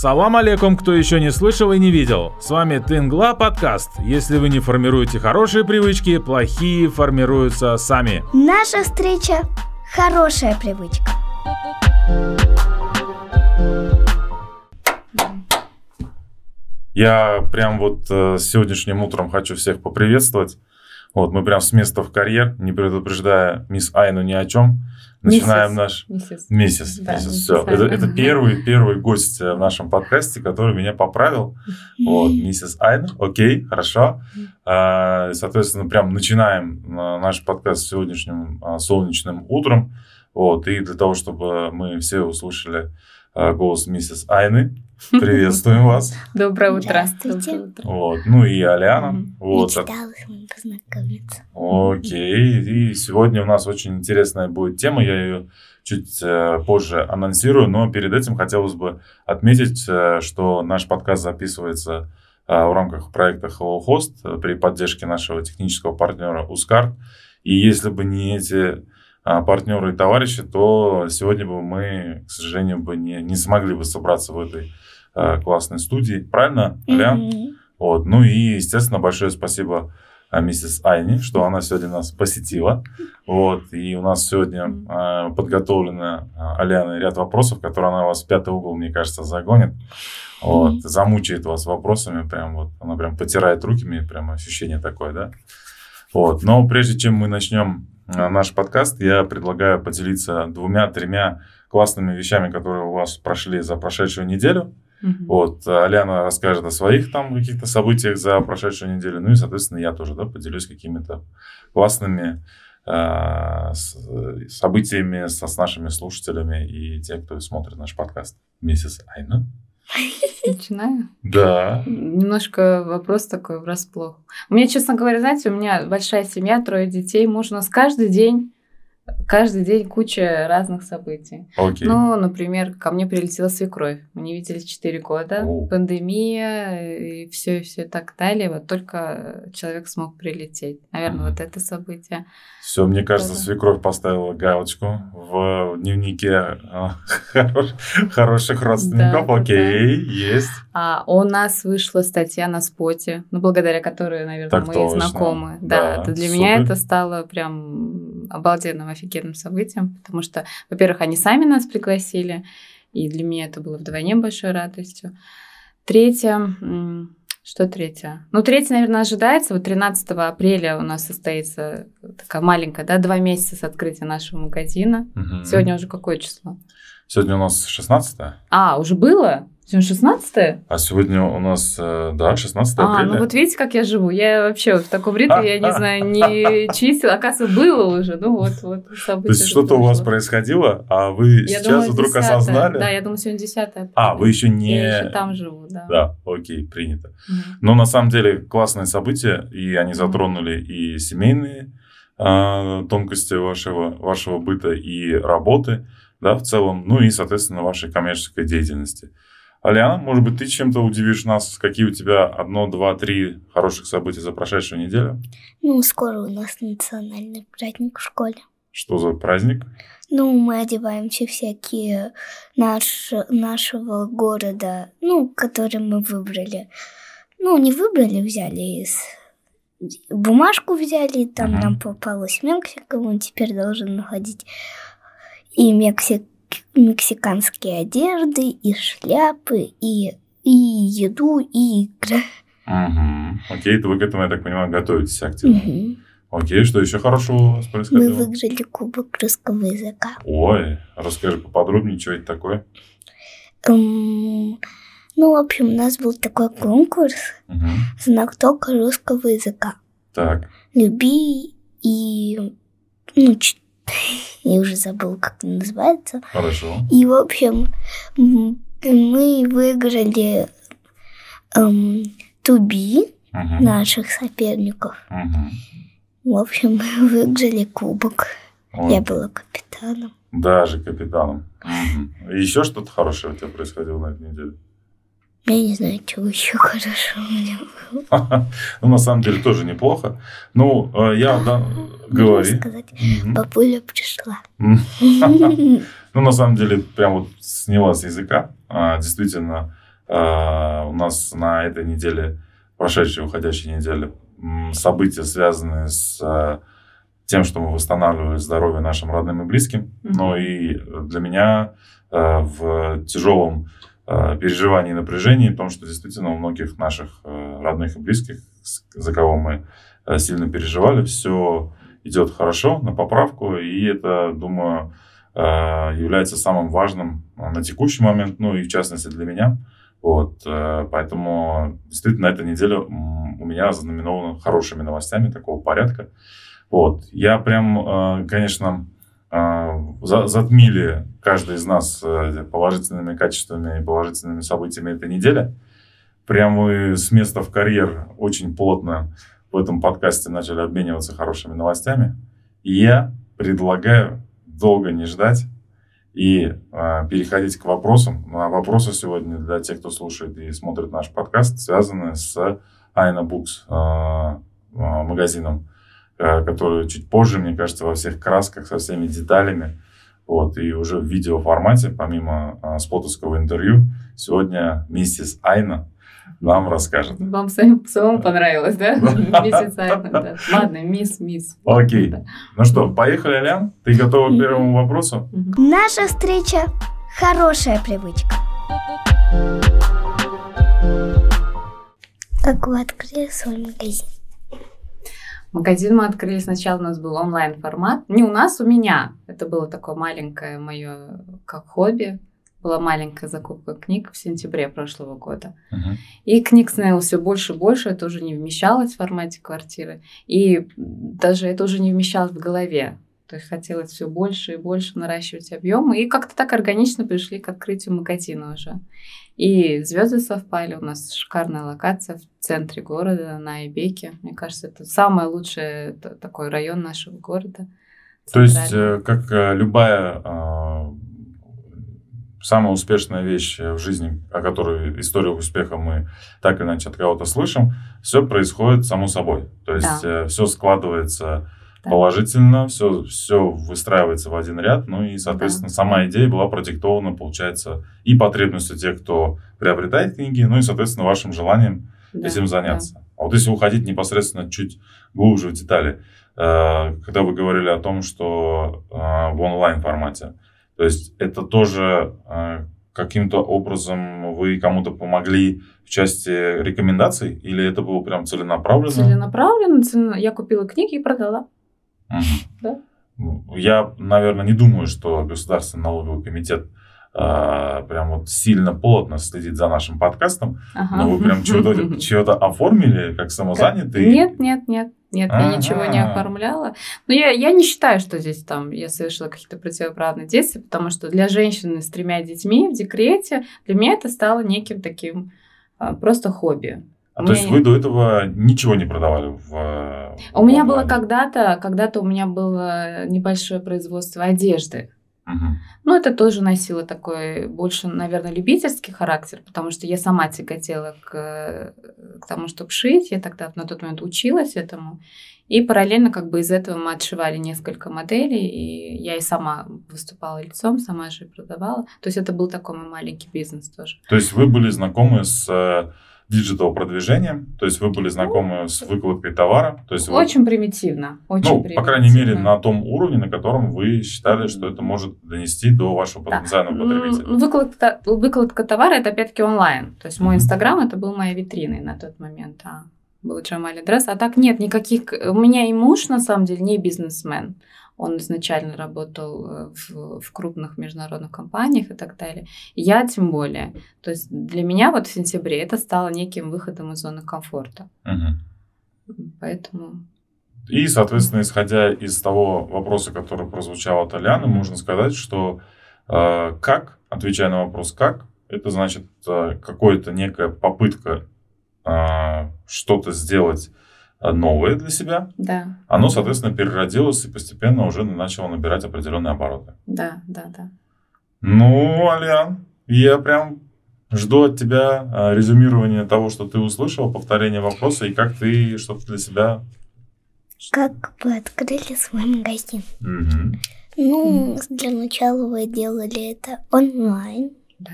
Салам алейкум, кто еще не слышал и не видел. С вами Тынгла подкаст. Если вы не формируете хорошие привычки, плохие формируются сами. Наша встреча – хорошая привычка. Я прям вот э, сегодняшним утром хочу всех поприветствовать. Вот, мы прям с места в карьер, не предупреждая мисс Айну ни о чем. Начинаем Миссис. наш... Миссис. Месяц. Да, месяц, миссис все. Это, это первый, первый гость э, в нашем подкасте, который меня поправил. Вот, миссис Айна. Окей, хорошо. А, Соответственно, прям начинаем а, наш подкаст сегодняшним а, солнечным утром. Вот, и для того, чтобы мы все услышали голос миссис Айны, приветствуем вас. Доброе утро. Здравствуйте. Вот, ну и Аляна. Вот, от- Мечтала с вами познакомиться. Окей, и сегодня у нас очень интересная будет тема, я ее чуть э, позже анонсирую, но перед этим хотелось бы отметить, э, что наш подкаст записывается э, в рамках проекта Hello Host при поддержке нашего технического партнера Ускарт. И если бы не эти а, партнеры и товарищи, то сегодня бы мы, к сожалению, бы не, не смогли бы собраться в этой классной студии. Правильно, Алян? Мгм. Вот. Ну и, естественно, большое спасибо а, миссис Айни, что она сегодня нас посетила. Вот. И у нас сегодня а, подготовлено а, Аляной ряд вопросов, которые она вас в пятый угол, мне кажется, загонит. Вот. Мгм. Замучает вас вопросами. Прям вот она прям потирает руки, мне прям ощущение такое, да? Вот. Но прежде чем мы начнем наш подкаст, я предлагаю поделиться двумя-тремя классными вещами, которые у вас прошли за прошедшую неделю. Мгм. Вот, Аляна расскажет о своих там каких-то событиях за прошедшую неделю. Ну и, соответственно, я тоже, да, поделюсь какими-то классными э, с- событиями со, с нашими слушателями и те, кто смотрит наш подкаст. Миссис Айна. Начинаю. Да. Немножко вопрос такой врасплох. У меня, честно говоря, знаете, у меня большая семья, трое детей. Муж у нас каждый день, каждый день куча разных событий. Окей. Ну, например, ко мне прилетела свекровь. Мы не виделись 4 года. О. Пандемия и все, и все так далее. Вот только человек смог прилететь. Наверное, Мгм. вот это событие. Все, мне кажется, Да-да. свекровь поставила галочку в дневнике э, хорош- хороших родственников. Окей, есть. А у нас вышла статья на споте, ну, благодаря которой, наверное, мы знакомы. Да, для меня это стало прям обалденным, офигенным событием, потому что, во-первых, они сами нас пригласили, и для меня это было вдвойне большой радостью. Третье, что третье? Ну, третье, наверное, ожидается. Вот 13 апреля у нас состоится такая маленькая, да, два месяца с открытия нашего магазина. Мгм. Сегодня уже какое число? Сегодня у нас 16 А, уже было? Сегодня 16 а сегодня у нас, э, да, 16 А, апреля. ну вот видите, как я живу. Я вообще в таком ритме, я не знаю, не чистила. Оказывается, было уже. Ну вот, вот. То есть что-то у вас происходило, а вы Я сейчас думаю, вдруг 10-е. осознали? Да, я думаю, сегодня 10 А, вы еще не... Я еще там живу, да. Да, окей, принято. Мгм. Но на самом деле классные события, и они затронули и семейные а, тонкости вашего, вашего быта, и работы, да, в целом, ну и, соответственно, вашей коммерческой деятельности. Аляна, может быть, ты чем-то удивишь нас? Какие у тебя одно, два, три хороших события за прошедшую неделю? Ну, скоро у нас национальный праздник в школе. Что за праздник? Ну, мы одеваемся всякие наш, нашего города, ну, который мы выбрали. Ну, не выбрали, взяли из... Бумажку взяли, там Мгм. нам попалась Мексика, мы теперь должны находить и мексик... мексиканские одежды, и шляпы, и, и еду, и игры. Угу. Окей, то вы к этому, я так понимаю, готовитесь активно. Мгм. Окей, что еще хорошего у вас Мы происходило? выиграли кубок русского языка. Ой, расскажи поподробнее, что это такое. Эм, ну, в общем, у нас был такой конкурс Мгм. «Знак тока русского языка». Так, Люби и... Ну, ч- я уже забыл, как это называется. хорошо. И, в общем, мы выиграли эм, туби Мгм. наших соперников. Мгм. В общем, мы выиграли кубок. Ой, Я была капитаном. Даже капитаном. Мгм. Еще что-то хорошее у тебя происходило на этой неделе? Я не знаю, чего еще хорошо у меня было. Ну, на самом деле, тоже неплохо. Ну, э, я... да, Можно Говори. сказать, бабуля пришла. Ну, на самом деле, прям вот сняла с языка. А, Действительно, Э, у нас на этой неделе, прошедшей уходящей неделе, события, связанные с э, тем, что мы восстанавливали здоровье нашим родным и близким. Но и для меня в тяжелом переживании и напряжении, потому что действительно у многих наших родных и близких, за кого мы сильно переживали, все идет хорошо, на поправку, и это, думаю, э, является самым важным на текущий момент, ну и в частности для меня. Вот, э, поэтому действительно эта неделя у меня знаменована хорошими новостями такого порядка. Вот, я прям, э, конечно, затмили каждый из нас положительными качествами и положительными событиями этой недели. Прям мы с места в карьер очень плотно в этом подкасте начали обмениваться хорошими новостями. И я предлагаю долго не ждать и э, переходить к вопросам. Ну, а вопросы сегодня для тех, кто слушает и смотрит наш подкаст, связаны с Айна Букс э, э, магазином, э, который чуть позже, мне кажется, во всех красках, со всеми деталями, вот, и уже в видеоформате, помимо э, спотовского интервью, сегодня миссис Айна нам расскажет. Вам самим, самому понравилось, да? Миссис Айна, Ладно, мисс, мисс. Окей. Ну что, поехали, Алян? Ты готова к первому вопросу? Наша встреча – хорошая привычка. Как вы открыли свой магазин? Магазин мы открыли сначала, у нас был онлайн формат. Не у нас, у меня. Это было такое маленькое мое как хобби была маленькая закупка книг в сентябре прошлого года. Uh-huh. И книг становилось все больше и больше, это уже не вмещалось в формате квартиры. И даже это уже не вмещалось в голове. То есть хотелось все больше и больше наращивать объемы. И как-то так органично пришли к открытию магазина уже. И звезды совпали. У нас шикарная локация в центре города, на Айбеке. Мне кажется, это самый лучший такой район нашего города. То есть, э, как э, любая а, самая успешная вещь в жизни, о которой историю успеха мы так или иначе от кого-то слышим, все происходит само собой. То есть да. Э, все складывается да. положительно, все, все выстраивается в один ряд, ну и, соответственно, да. сама идея была продиктована, получается, и потребностью тех, кто приобретает книги, ну и, соответственно, вашим желанием да. этим заняться. Да. А вот если уходить непосредственно чуть глубже в детали, э, когда вы говорили о том, что э, в онлайн формате, то есть это тоже э, каким-то образом вы кому-то помогли в части рекомендаций или это было прям целенаправленно? Целенаправленно, целенаправленно. Я купила книги и продала. Угу. Да. Я, наверное, не думаю, что Государственный налоговый комитет э, прям вот сильно плотно следит за нашим подкастом. Ага. Но вы прям чего-то, чего-то оформили как самозанятый? Нет, нет, нет. Нет, я ничего не оформляла. Но я, я не считаю, что здесь там я совершила какие-то противоправные действия, потому что для женщины с тремя детьми в декрете для меня это стало неким таким а, просто хобби. А то есть вы до этого ничего не продавали в... А у меня было когда-то, когда-то у меня было небольшое производство одежды. Угу. Ну, это тоже носило такой больше, наверное, любительский характер, потому что я сама тяготела к, к тому, чтобы шить. Я тогда на тот момент училась этому. И параллельно как бы из этого мы отшивали несколько моделей, и я и сама выступала лицом, сама же продавала. То есть это был такой мой маленький бизнес тоже. То есть вы были знакомы с э, digital продвижением, то есть вы были знакомы с выкладкой товара. То есть очень вы... примитивно. Очень ну, примитивно. по крайней мере, на том уровне, на котором вы считали, что это может донести до вашего потенциального да. потребителя. Выкладка, выкладка товара это опять-таки онлайн. То есть мой инстаграм это был моей витриной на тот момент. А был Jamali Dress. А так нет никаких... У меня и муж, на самом деле, не бизнесмен. Он изначально работал э, в, в крупных международных компаниях и так далее. Я тем более. То есть для меня вот в сентябре это стало неким выходом из зоны комфорта. Угу. Поэтому... И, соответственно, исходя из того вопроса, который прозвучал от Аляны, можно сказать, что э, как, отвечая на вопрос как, это значит э, какая-то некая попытка э, что-то сделать новое для себя, да. оно, соответственно, переродилось и постепенно уже начало набирать определенные обороты. Да, да, да. Ну, Алиан, я прям жду от тебя а, резюмирования того, что ты услышал, повторения вопроса и как ты что-то для себя... Как вы открыли свой магазин? Угу. Ну, для начала вы делали это онлайн. Да.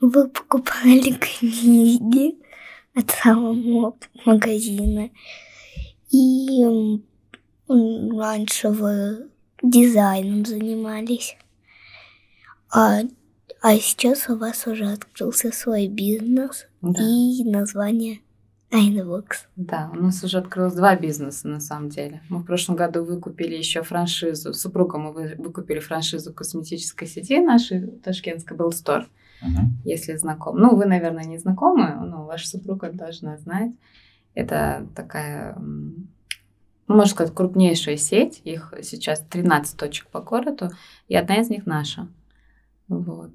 Вы покупали книги от самого магазина. И раньше вы дизайном занимались. А, а сейчас у вас уже открылся свой бизнес Да. и название Ayna Books. Да, у нас уже открылось два бизнеса на самом деле. Мы в прошлом году выкупили еще франшизу. С супругом мы вы- выкупили франшизу косметической сети нашей ташкентской Bell Store, Мгм. если знаком. Ну, вы, наверное, не знакомы, но ваша супруга должна знать. Это такая, можно сказать, крупнейшая сеть. Их сейчас 13 точек по городу, и одна из них наша. Вот.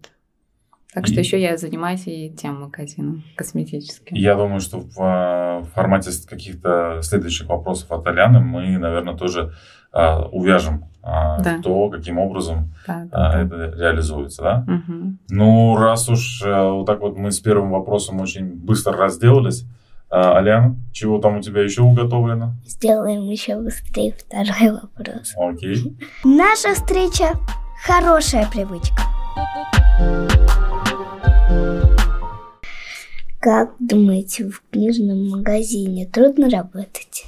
Так что И- еще я занимаюсь и тем магазином косметическим. Я думаю, что в э, формате каких-то следующих вопросов от Аляны мы, наверное, тоже э, увяжем э, Да. то, каким образом Да, э, да, да. это реализуется, да? Мгм. Ну, раз уж э, вот так вот мы с первым вопросом очень быстро разделались, э, Алян, чего там у тебя еще уготовлено? Сделаем еще быстрее второй вопрос. Окей. Наша встреча – хорошая привычка. Как думаете, в книжном магазине трудно работать?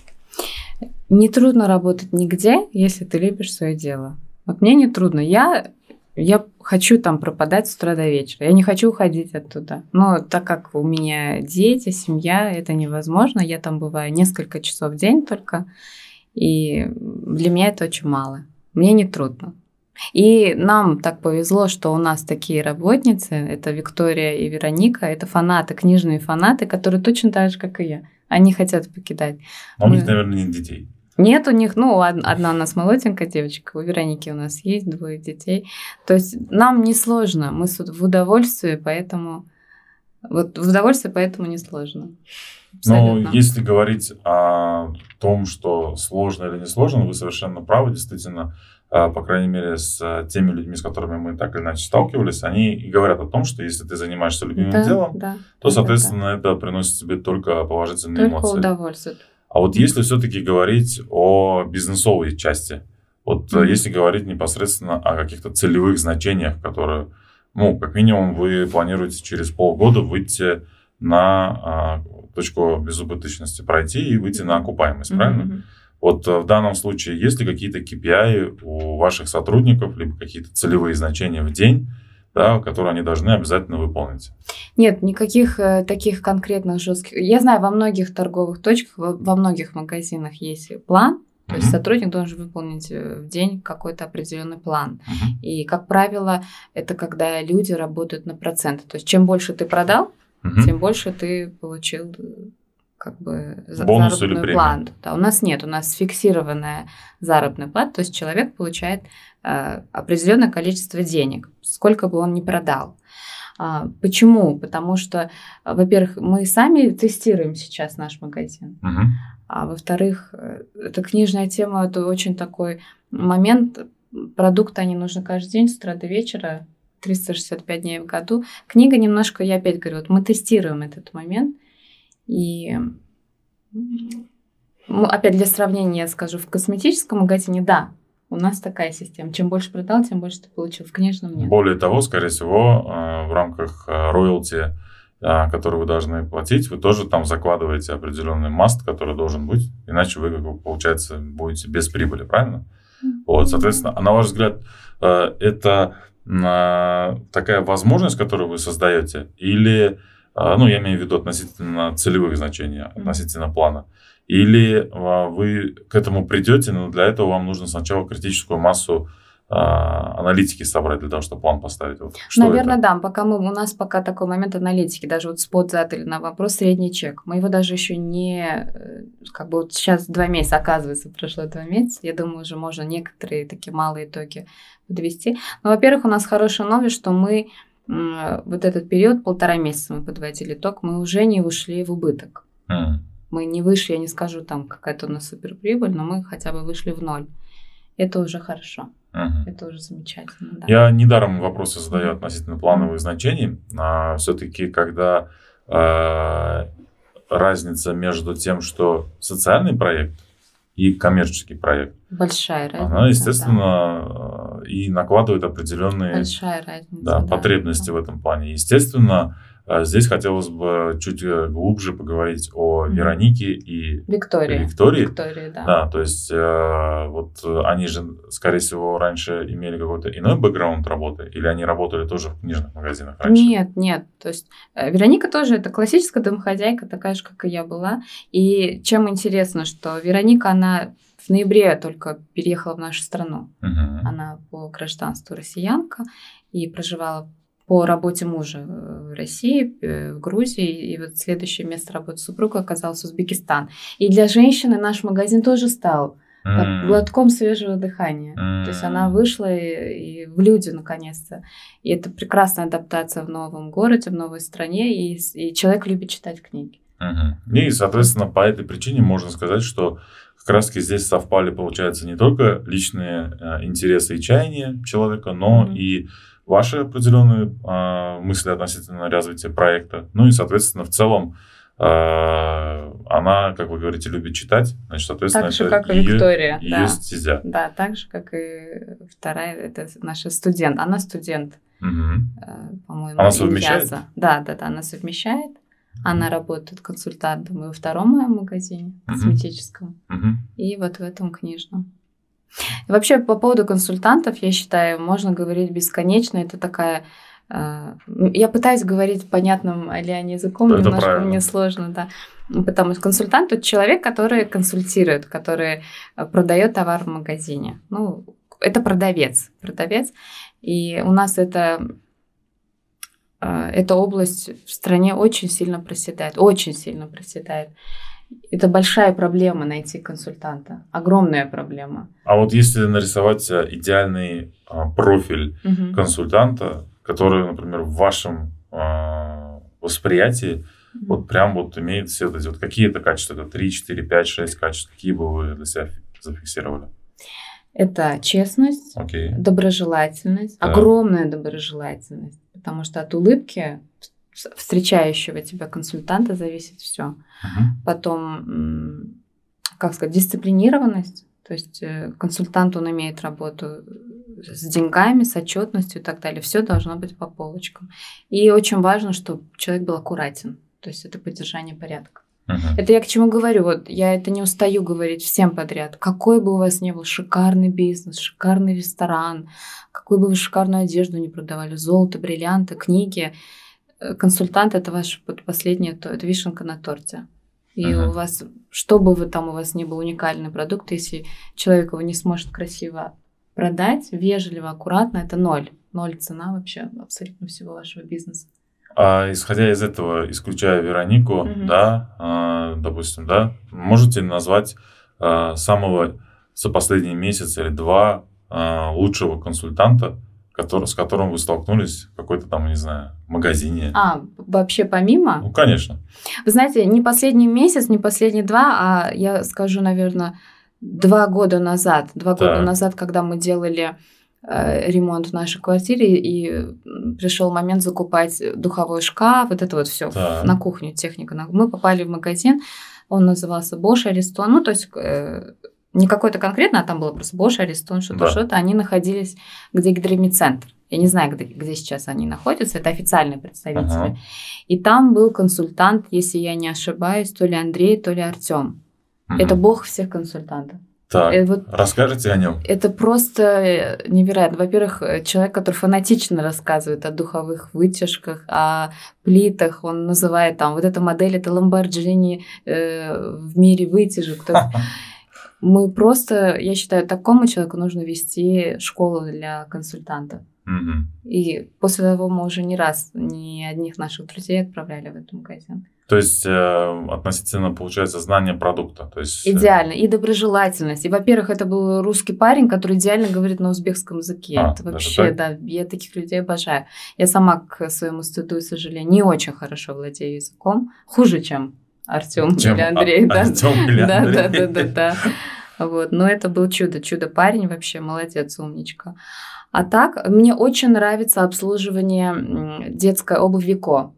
Не трудно работать нигде, если ты любишь свое дело. Вот мне не трудно. Я, я хочу там пропадать с утра до вечера. Я не хочу уходить оттуда. Но так как у меня дети, семья, это невозможно. Я там бываю несколько часов в день только. И для меня это очень мало. Мне не трудно. И нам так повезло, что у нас такие работницы, это Виктория и Вероника, это фанаты, книжные фанаты, которые точно так же, как и я. Они хотят покидать. Но у них, Мы- наверное, нет детей. Нет у них, ну, од- одна у нас молоденькая девочка, у Вероники у нас есть двое детей. То есть нам не сложно, мы в удовольствии, поэтому... Вот в удовольствии, поэтому не сложно. Но Абсолютно. если говорить о том, что сложно или не сложно, вы совершенно правы. Действительно, а, по крайней мере, с а, теми людьми, с которыми мы так или иначе сталкивались, они и говорят о том, что если ты занимаешься любимым Да, делом, да, то, да, соответственно, это приносит тебе только положительные Только эмоции. удовольствие. А вот если все-таки говорить о бизнесовой части, вот Мгм. если говорить непосредственно о каких-то целевых значениях, которые, ну, как минимум, вы планируете через полгода выйти на а, точку безубыточности, пройти и выйти на окупаемость, правильно? Мгм. Вот э, в данном случае есть ли какие-то KPI у ваших сотрудников, либо какие-то целевые значения в день, да, которые они должны обязательно выполнить? Нет, никаких э, таких конкретных жестких. Я знаю, во многих торговых точках, во, во многих магазинах есть план. То есть Мгм. сотрудник должен выполнить э, в день какой-то определенный план. Мгм. И, как правило, это когда люди работают на проценты. То есть чем больше ты продал, Мгм. тем больше ты получил э, как бы Бонус заработную плату. Да, у нас нет, у нас фиксированная заработная плата, то есть человек получает определенное количество денег, сколько бы он ни продал. А, почему? Потому что, а, во-первых, мы сами тестируем сейчас наш магазин. Мгм. А во-вторых, э, эта книжная тема это очень такой момент. Продукты они нужны каждый день с утра до вечера, 365 дней в году. Книга немножко, я опять говорю, вот мы тестируем этот момент. И ну, опять для сравнения я скажу, в косметическом магазине, да, у нас такая система. Чем больше продал, тем больше ты получил. Книжном нет. Более того, скорее всего, э, в рамках э, роялти, э, который вы должны платить, вы тоже там закладываете определенный маст, который должен быть, иначе вы, как бы, получается, будете без прибыли, правильно? Вот, соответственно, а на ваш взгляд, это такая возможность, которую вы создаете, или, ну, я имею в виду относительно целевых значений, относительно плана, или э, вы к этому придете, но для этого вам нужно сначала критическую массу э, аналитики собрать для того, чтобы план поставить? Вот что Наверное, это? да. Пока мы, у нас пока такой момент аналитики, даже вот спот задали на вопрос средний чек. Мы его даже еще не, э, как бы вот сейчас два месяца, оказывается, прошло два месяца. Я думаю, уже можно некоторые такие малые итоги подвести. Но, во-первых, у нас хорошая новость, что мы вот этот период, полтора месяца мы подводили итог, мы уже не ушли в убыток. М. Мы не вышли, я не скажу, там какая-то у нас суперприбыль, но мы хотя бы вышли в ноль. Это уже хорошо, Мгм. это уже замечательно. Да. Я недаром вопросы задаю относительно плановых значений. А, все-таки, когда а, разница между тем, что социальный проект и коммерческий проект. Большая разница. Она, естественно, да. и накладывает определенные Большая разница, да, да, потребности да. в этом плане. Естественно, здесь хотелось бы чуть э, глубже поговорить о Веронике и Виктории. Виктории. Виктории, да. Да, то есть э, вот они же, скорее всего, раньше имели какой-то иной бэкграунд работы, или они работали тоже в книжных магазинах раньше? Нет, нет. То есть э, Вероника тоже это классическая домохозяйка, такая же, как и я была. И чем интересно, что Вероника, она в ноябре только переехала в нашу страну. Угу. Она по гражданству россиянка и проживала по работе мужа в России, э, в Грузии, и вот следующее место работы супруга оказалось Узбекистан. И для женщины наш магазин тоже стал как глотком свежего дыхания. Mm. То есть она вышла и, и в люди наконец-то. И это прекрасная адаптация в новом городе, в новой стране, и, и человек любит читать книги. Угу. И, соответственно, по этой причине можно сказать, что как раз здесь совпали, получается, не только личные э, интересы и чаяния человека, но Мгм. и ваши определенные э, мысли относительно развития проекта. Ну и, соответственно, в целом э, она, как вы говорите, любит читать. Значит, соответственно, Так же, это как и Виктория. ее да. стезя. Да, так же, как и вторая, это наша студент. Она студент, Мгм. э, по-моему, Она совмещает? Иньяза. Да, да, да, она совмещает. Она работает консультантом и во втором моем магазине косметическом, Мгм. и вот в этом книжном. И вообще, по поводу консультантов, я считаю, можно говорить бесконечно. Это такая... э, Я пытаюсь говорить понятным Алиане языком, Это немножко правильно. мне сложно, да. Потому что консультант это человек, который консультирует, который э, продает товар в магазине. Ну, это продавец, продавец. И у нас это э, эта область в стране очень сильно проседает, очень сильно проседает. Это большая проблема найти консультанта, огромная проблема. А вот если нарисовать э, идеальный а, профиль Мгм. консультанта, который, например, в вашем а, восприятии вот прям вот имеет все вот эти вот какие-то качества, это 3, 4, 5, 6 качеств, какие бы вы для себя зафиксировали? Это честность, Окей. доброжелательность, Да. огромная доброжелательность, потому что от улыбки встречающего тебя консультанта зависит все. Мгм. Потом, как сказать, дисциплинированность. То есть э, консультант, он имеет работу с деньгами, с отчетностью и так далее. Все должно быть по полочкам. И очень важно, чтобы человек был аккуратен. То есть это поддержание порядка. Мгм. Это я к чему говорю? Вот я это не устаю говорить всем подряд. Какой бы у вас ни был шикарный бизнес, шикарный ресторан, какую бы вы шикарную одежду не продавали, золото, бриллианты, книги, консультант это ваш вот последнее, то это вишенка на торте. И Мгм. у вас, что бы вы там у вас ни был уникальный продукт, если человек его не сможет красиво продать, вежливо, аккуратно, это ноль. Ноль цена вообще абсолютно всего вашего бизнеса. А исходя из этого, исключая Веронику, Мгм. да, а, допустим, да, можете назвать а, самого за последний месяц или два а, лучшего консультанта, который, с которым вы столкнулись в какой-то там, не знаю, магазине? А, вообще помимо? Ну, конечно. Вы знаете, не последний месяц, не последние два, а я скажу, наверное, два года назад. Два года Так. назад, когда мы делали э, ремонт в нашей квартире, и пришел момент закупать духовой шкаф, вот это вот все Так. на кухню, техника. Мы попали в магазин, он назывался Bosch Ariston, ну, то есть э, не какой-то конкретно, а там было просто Bosch Ariston, что-то, Да. что-то. Они находились, где гидромедцентр. Я не знаю, где, где сейчас они находятся, это официальные представители. Ага. И там был консультант, если я не ошибаюсь, то ли Андрей, то ли Артем. Мгм. Это бог всех консультантов. Так, Э, вот расскажите о нем. это просто э, невероятно. Во-первых, э, человек, который фанатично рассказывает о духовых вытяжках, о плитах, он называет там вот эта модель, это Lamborghini э, в мире вытяжек. То есть мы просто, я считаю, такому человеку нужно вести школу для консультантов. Мгм. И после того мы уже не раз ни одних наших друзей отправляли в этот магазин. То есть э, относительно, получается, знания продукта. То есть, э, Идеально. И доброжелательность. И, во-первых, это был русский парень, который идеально говорит на узбекском языке. А, это вообще, так? да, я таких людей обожаю. Я сама, к своему стыду и сожалению, не очень хорошо владею языком. Хуже, чем Артем или Андрей. А- да. Артём или Да, Андрей. да, да, да, да. Вот. Но это был чудо, чудо парень вообще, молодец, умничка. А так, мне очень нравится обслуживание детской обуви Вико.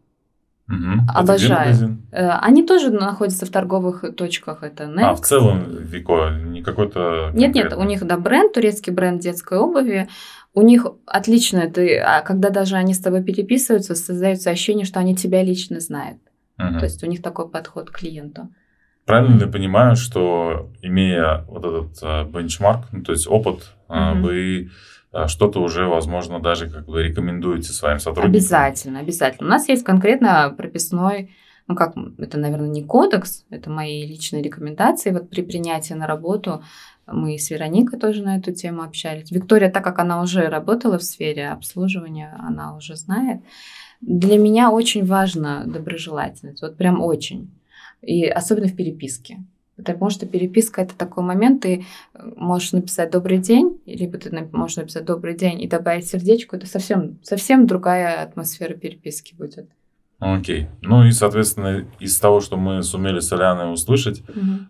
Где Обожаю. Э, Они тоже находятся в торговых точках. Это А, Next. в целом Вико, не какой-то... Нет, нет, у них, да, бренд, турецкий бренд детской обуви. У них отлично, ты, а когда даже они с тобой переписываются, создается ощущение, что они тебя лично знают. Мгм. То есть у них такой подход к клиенту. Правильно ли я понимаю, что имея вот этот э, бенчмарк, ну, то есть опыт, э, Мгм. вы э, что-то уже, возможно, даже как бы рекомендуете своим сотрудникам? Обязательно, обязательно. У нас есть конкретно прописной, ну как, это, наверное, не кодекс, это мои личные рекомендации. Вот при принятии на работу мы с Вероникой тоже на эту тему общались. Виктория, так как она уже работала в сфере обслуживания, она уже знает. Для меня очень важна доброжелательность, вот прям очень. И особенно в переписке. Потому что переписка это такой момент, ты э, можешь написать добрый день, либо ты можешь написать добрый день и добавить сердечко, это совсем, совсем другая атмосфера переписки будет. Окей. Ну и, соответственно, из того, что мы сумели с Аляной услышать,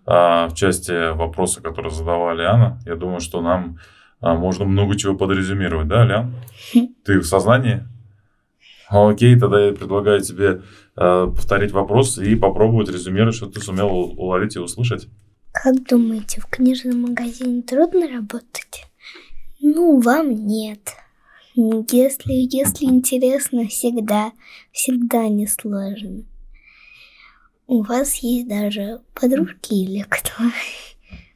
а, в части вопроса, который задавала Аляна, я думаю, что нам а, можно много чего подрезюмировать, да, Алян? Ты в сознании? Окей, тогда я предлагаю тебе а, повторить вопрос и попробовать резюмировать, что ты сумел уловить и услышать. Как думаете, в книжном магазине трудно работать? Ну, вам нет. Если, если интересно, всегда, всегда несложно. У вас есть даже подружки или кто?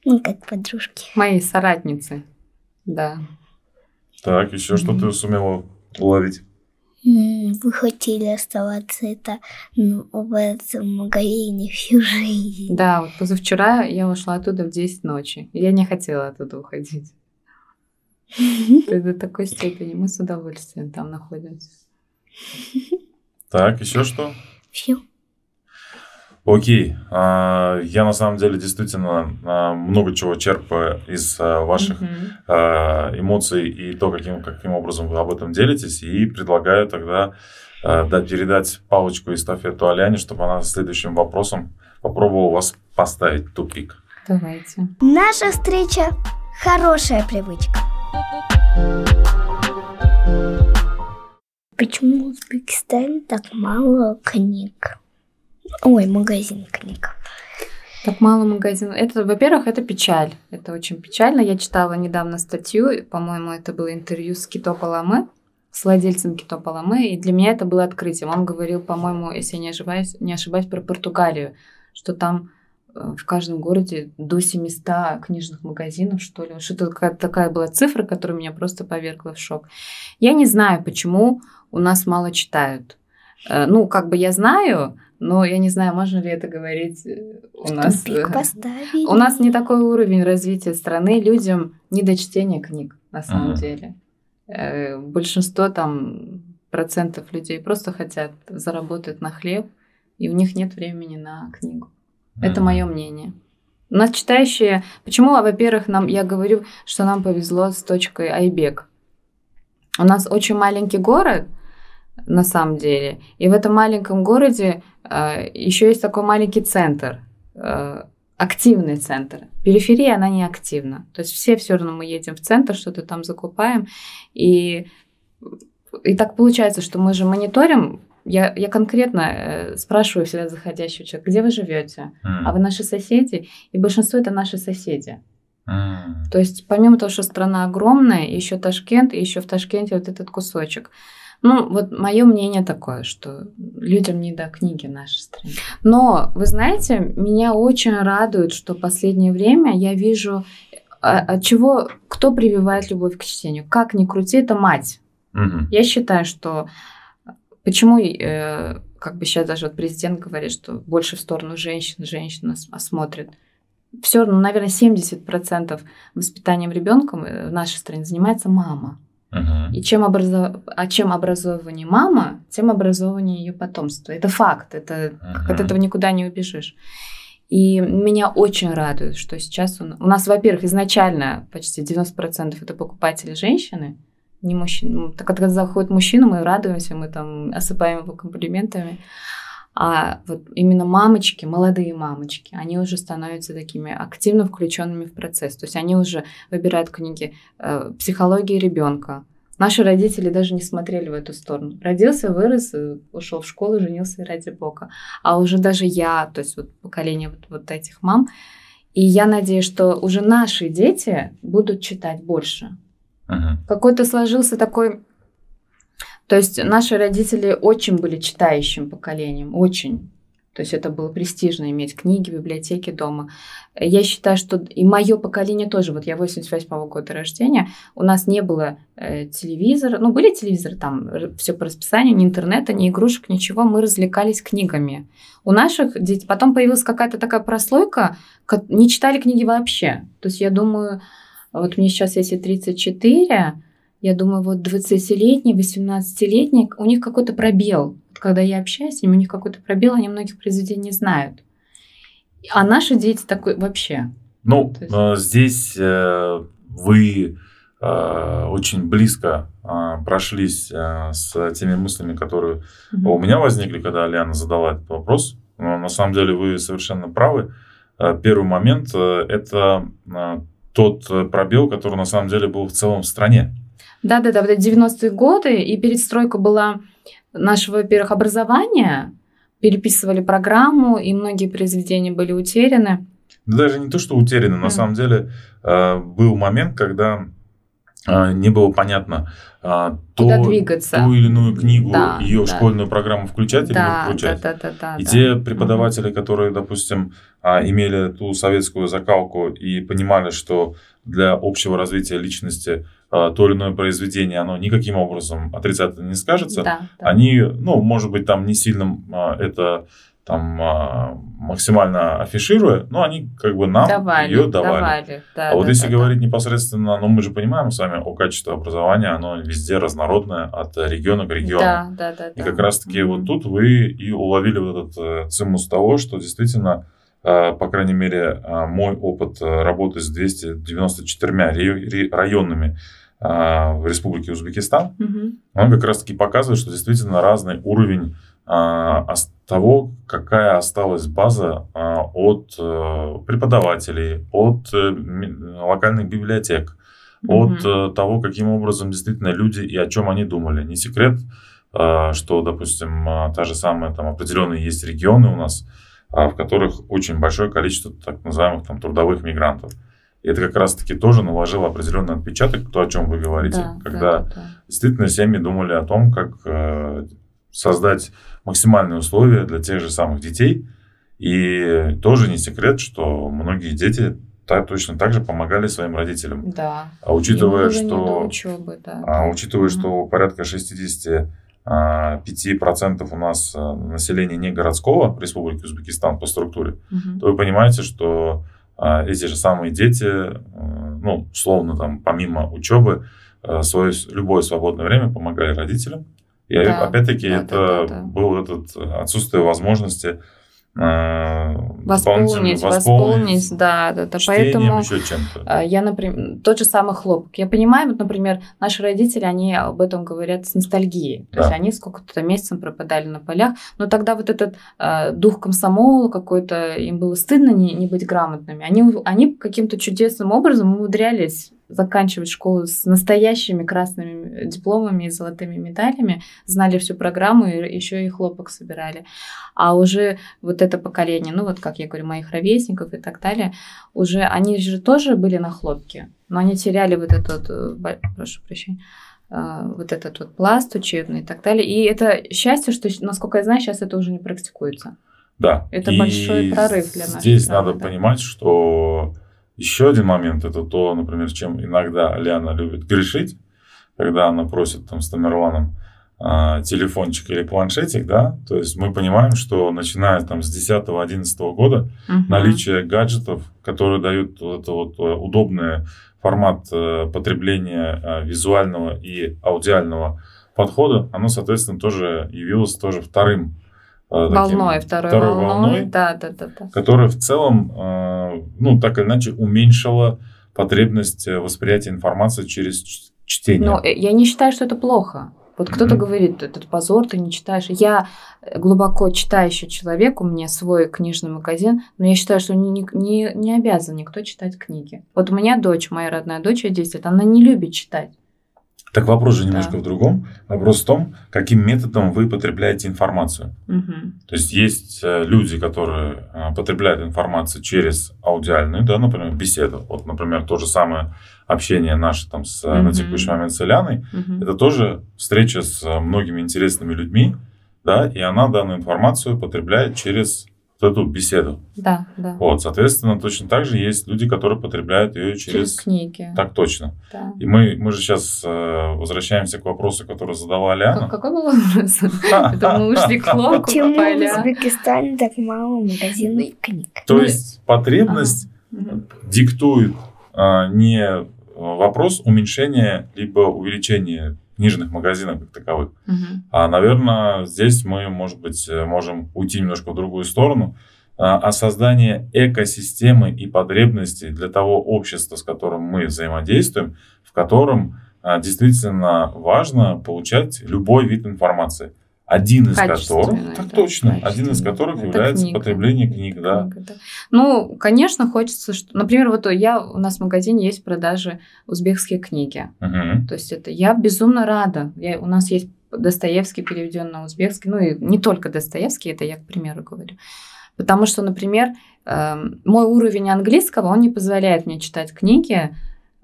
Ну, как подружки. Мои соратницы, да. Так, еще что ты сумела уловить? Вы хотели оставаться это ну, в этом магазине всю жизнь. Да, вот позавчера я ушла оттуда в 10 ночи. Я не хотела оттуда уходить. До такой степени мы с удовольствием там находимся. Так, еще что? Все. Окей. А, Я на самом деле действительно а, много чего черпаю из а, ваших эмоций и то, каким, каким образом вы об этом делитесь. И предлагаю тогда да, передать палочку эстафету Аляне, чтобы она следующим вопросом попробовала вас поставить тупик. Давайте. Наша встреча – хорошая привычка. Почему в Узбекистане так мало книг? Ой, магазин книг. Так мало магазинов. Это, во-первых, это печаль. Это очень печально. Я читала недавно статью, по-моему, это было интервью с Кито Паламе, с владельцем Кито Паламе, и для меня это было открытием. Он говорил, по-моему, если я не ошибаюсь, не ошибаюсь, про Португалию, что там э, в каждом городе до 700 книжных магазинов, что ли. Что-то такая была цифра, которая меня просто повергла в шок. Я не знаю, почему у нас мало читают. Э, Ну, как бы я знаю, но я не знаю, можно ли это говорить э, у нас. Э, поставили. у нас не такой уровень развития страны, людям не до чтения книг, на самом Мгм. деле. Э, Большинство там процентов людей просто хотят заработать на хлеб, и у них нет времени на книгу. Это Мгм. мое мнение. У нас читающие... Почему, а, во-первых, нам, я говорю, что нам повезло с точкой Айбек. У нас очень маленький город, на самом деле, и в этом маленьком городе еще есть такой маленький центр, э, активный центр. Периферия, она не активна. То есть все все равно мы едем в центр, что-то там закупаем, и, и так получается, что мы же мониторим я, я конкретно э, спрашиваю всегда заходящего человека, где вы живете? М. А вы наши соседи? И большинство это наши соседи. М. То есть помимо того, что страна огромная, еще Ташкент, и еще в Ташкенте вот этот кусочек. Ну, вот мое мнение такое, что людям не до книги нашей стране. Но, вы знаете, меня очень радует, что в последнее время я вижу, а- от чего, кто прививает любовь к чтению. Как ни крути, это мать. Мгм. Я считаю, что почему, э, как бы сейчас даже вот президент говорит, что больше в сторону женщин, женщина осмотрит. Все равно, наверное, 70% воспитанием ребенка в нашей стране занимается мама. Мгм. И чем, образо... а чем образованнее мама, тем образованнее ее потомство. Это факт, это... как от этого никуда не убежишь. И меня очень радует, что сейчас у нас, у нас во-первых, изначально почти 90% это покупатели женщины, не мужчины. Так когда заходит мужчина, мы радуемся, мы там осыпаем его комплиментами. А вот именно мамочки, молодые мамочки, они уже становятся такими активно включенными в процесс. То есть они уже выбирают книги э, психологии ребенка, Наши родители даже не смотрели в эту сторону. Родился, вырос, э, ушел в школу, женился и ради бога. А уже даже я, то есть вот поколение вот, вот этих мам, и я надеюсь, что уже наши дети будут читать больше. Мгм. Какой-то сложился такой... То есть наши родители очень были читающим поколением, очень. То есть это было престижно иметь книги, библиотеки дома. Я считаю, что и мое поколение тоже, вот я 88 года рождения, у нас не было э, телевизора, ну были телевизоры, там все по расписанию, ни интернета, ни игрушек, ничего, мы развлекались книгами. У наших детей потом появилась какая-то такая прослойка, не читали книги вообще. То есть я думаю, вот мне сейчас если 34, я думаю, вот 20-летний, 18-летний, у них какой-то пробел. Когда я общаюсь с ними, у них какой-то пробел, они многих произведений не знают. А наши дети такой вообще. Ну, есть- э, здесь э, вы э, очень близко э, прошлись э, с теми мыслями, которые у меня возникли, когда Лиана задала этот вопрос. Но на самом деле вы совершенно правы. Э, Первый момент это тот пробел, который на самом деле был в целом в стране. Да-да-да, вот эти 90-е годы, и перестройка была нашего, во-первых, образования, переписывали программу, и многие произведения были утеряны. Да Даже не то, что утеряно, на Мгм. самом деле э, был момент, когда э, не было понятно, э, Куда то, двигаться. ту или иную книгу, Да, ее в да. школьную программу включать или не Да, да, включать. да, да, да. И да. те преподаватели, которые, допустим, а, имели ту советскую закалку и понимали, что для общего развития личности то или иное произведение, оно никаким образом отрицательно не скажется, Да, да. они, ну, может быть, там не сильно а, это там а, максимально афишируя, но они как бы нам давали, ее давали. давали. Да, А вот да, если да, да. говорить непосредственно, ну, мы же понимаем с вами о качестве образования, оно везде разнородное от региона к региону. Да, да, да. И да. как раз-таки Мгм. вот тут вы и уловили вот этот э, цимус того, что действительно, по крайней мере, мой опыт э, работы с 294 ре- ре- районами э, в Республике Узбекистан, Мгм. он как раз-таки показывает, что действительно разный уровень ос- того, какая осталась база э, от э, преподавателей, от э, локальных библиотек, от Мгм. э, того, каким образом действительно люди и о чем они думали. Не секрет, что, допустим, та же самая, там определенные есть регионы у нас, а, в которых очень большое количество так называемых там трудовых мигрантов. И это как раз-таки тоже наложило определенный отпечаток, то, о чем вы говорите, Да, когда да, да, действительно семьи думали о том, как э, создать максимальные условия для тех же самых детей. И тоже не секрет, что многие дети так, точно так же помогали своим родителям. Да. А учитывая, что, учебы, да. а, учитывая, Мгм. что порядка 65% у нас э, населения не городского в Республике Узбекистан по структуре, Мгм. то вы понимаете, что а, эти же самые дети, э, ну, условно, там, помимо учебы, э, свое любое свободное время помогали родителям. И Да, опять-таки да, это да, да, да. был этот отсутствие возможности э, Восполнить, дополнительно восполнить, да, да, да. чтением, Поэтому чем-то. а, я, например, тот же самый хлопок. Я понимаю, вот, например, наши родители, они об этом говорят с ностальгией. То Да. есть они сколько-то месяцев пропадали на полях. Но тогда вот этот а, дух комсомола какой-то, им было стыдно не, не быть грамотными. Они, они каким-то чудесным образом умудрялись заканчивать школу с настоящими красными дипломами и золотыми медалями, знали всю программу и еще и хлопок собирали. А уже вот это поколение, ну вот как я говорю, моих ровесников и так далее, уже они же тоже были на хлопке, но они теряли вот этот, э, прошу прощения, э, вот этот вот пласт учебный и так далее. И это счастье, что, насколько я знаю, сейчас это уже не практикуется. Да. Это И большой прорыв для нашей Здесь страны, надо да. понимать, что еще один момент это то, например, чем иногда Лиана любит грешить, когда она просит там с Тамерланом а, телефончик или планшетик, да, то есть мы понимаем, что начиная там с 10-11 года Мгм. наличие гаджетов, которые дают вот это вот э, удобный формат э, потребления э, визуального и аудиального подхода, оно, соответственно, тоже явилось тоже вторым э, таким- волной, второй, второй волной. волной. Да, да, да, да. которая в целом, э, ну, так или иначе, уменьшила потребность э, восприятия информации через чтение. Но я не считаю, что это плохо. Вот кто-то Мгм. говорит, этот позор, ты не читаешь. Я глубоко читающий человек, у меня свой книжный магазин, но я считаю, что не, не, не обязан никто читать книги. Вот у меня дочь, моя родная дочь, ей 10 лет, она не любит читать. Так вопрос же немножко да. в другом. Вопрос в том, каким методом вы потребляете информацию. Угу. То есть есть э, люди, которые э, потребляют информацию через аудиальную, да, например, беседу. Вот, например, то же самое общение наше там с, угу. на текущий момент с Ильяной. Угу. Это тоже встреча с многими интересными людьми, да, и она данную информацию потребляет через вот эту беседу. Да, да. Вот, соответственно, точно так же есть люди, которые потребляют ее через... Через книги. Так точно. Да. И мы, мы же сейчас э, возвращаемся к вопросу, который задала Аляна. Какой был вопрос? Это мы ушли к ломку Почему в Узбекистане так мало магазинов книг? То есть потребность диктует а, не вопрос уменьшения либо увеличения книжных магазинов как таковых. Угу. А, наверное, здесь мы, может быть, э, можем уйти немножко в другую сторону. А, а создание экосистемы и потребностей для того общества, с которым мы взаимодействуем, в котором а, действительно важно получать любой вид информации. Один из которых, так да, точно, один из которых Это является книга. потребление книг, да. Книга, да. Ну, конечно, хочется, что, например, вот я у нас в магазине есть продажи узбекские книги. Мгм. То есть это я безумно рада. Я, у нас есть Достоевский переведен на узбекский, ну и не только Достоевский, это я к примеру говорю. Потому что, например, эм, мой уровень английского, он не позволяет мне читать книги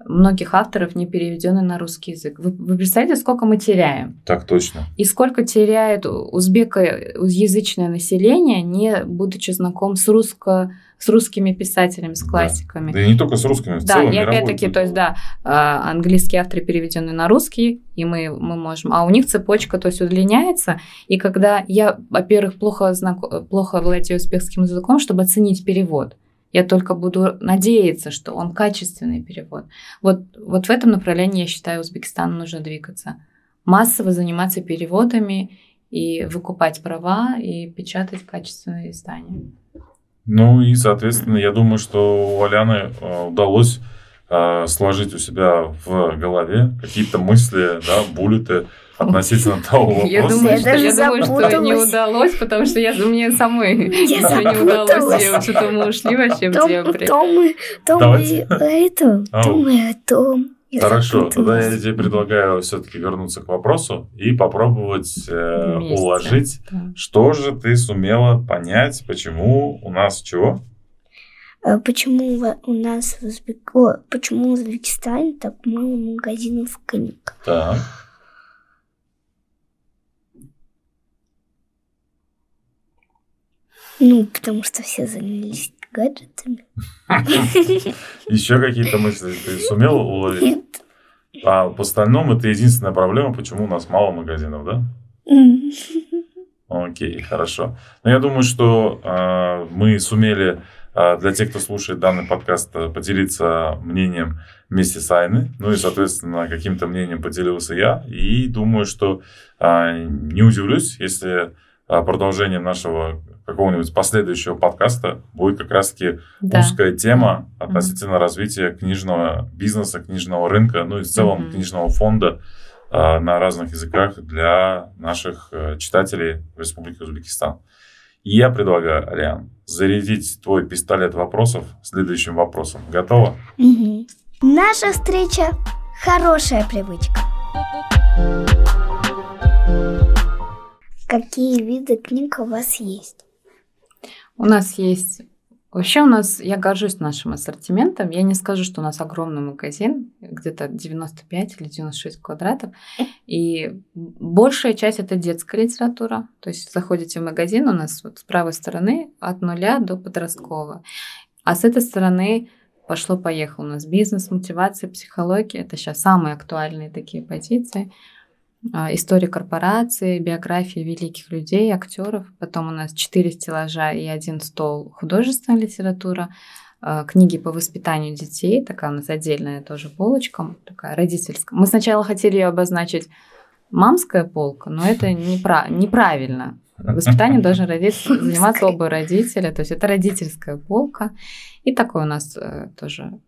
многих авторов, не переведенные на русский язык. Вы, вы представляете, сколько мы теряем? Так точно. И сколько теряет узбекоязычное население, не будучи знаком с, русско, с русскими писателями, с классиками. Да и не только с русскими, в Да, целом и мировой опять-таки, то есть, да, а, английские авторы переведены на русский, и мы, мы можем, а у них цепочка, то есть, удлиняется, и когда я, во-первых, плохо, знако- плохо владею узбекским языком, чтобы оценить перевод, я только буду надеяться, что он качественный перевод. Вот, вот в этом направлении, я считаю, Узбекистану нужно двигаться. Массово заниматься переводами и выкупать права и печатать качественные издания. Ну и, соответственно, я думаю, что у Аляны э, удалось сложить у себя в голове какие-то мысли, да, буллеты относительно того вопроса. Я думаю, Я что, даже я думаю, что не удалось, потому что я, мне самой Я ничего не удалось. Я что-то мы ушли вообще в Том, дебри. Том, и- Том Давайте. и это, Ау. Том. Я Хорошо, тогда я тебе предлагаю все-таки вернуться к вопросу и попробовать э, уложить, Да. что же ты сумела понять, почему у нас чего? А Почему у нас в Узбек... О, почему в Узбекистане так мало магазинов книг? Так. Ну, потому что все занялись гаджетами. Еще какие-то мысли ты сумела уловить? Нет. А в остальном это единственная проблема, почему у нас мало магазинов, да? Окей, хорошо. Но я думаю, что э, мы сумели э, для тех, кто слушает данный подкаст, э, поделиться мнением вместе с Айной. Ну и, соответственно, каким-то мнением поделился я. И думаю, что э, не удивлюсь, если э, продолжением нашего какого-нибудь последующего подкаста будет как раз-таки Да. узкая тема относительно развития книжного бизнеса, книжного рынка, ну и в целом Мгм. книжного фонда э, на разных языках для наших э, читателей в Республике Узбекистан. Я предлагаю, Ариан, зарядить твой пистолет вопросов следующим вопросом. Готово? Мгм. Наша встреча – хорошая привычка. Какие виды книг у вас есть? У нас есть... Вообще у нас, я горжусь нашим ассортиментом. Я не скажу, что у нас огромный магазин, где-то 95 или 96 квадратов. И большая часть это детская литература. То есть заходите в магазин, у нас вот с правой стороны от нуля до подросткового. А с этой стороны пошло-поехало. У нас бизнес, мотивация, психология. Это сейчас самые актуальные такие позиции. А, История корпорации, биографии великих людей, актеров. Потом у нас четыре стеллажа и один стол художественная литература. А, Книги по воспитанию детей. Такая у нас отдельная тоже полочка. Такая родительская. Мы сначала хотели ее обозначить мамская полка, но это непра- неправильно. Воспитанием должны родиться, заниматься оба родителя. То есть это родительская полка. И такой у нас э, тоже...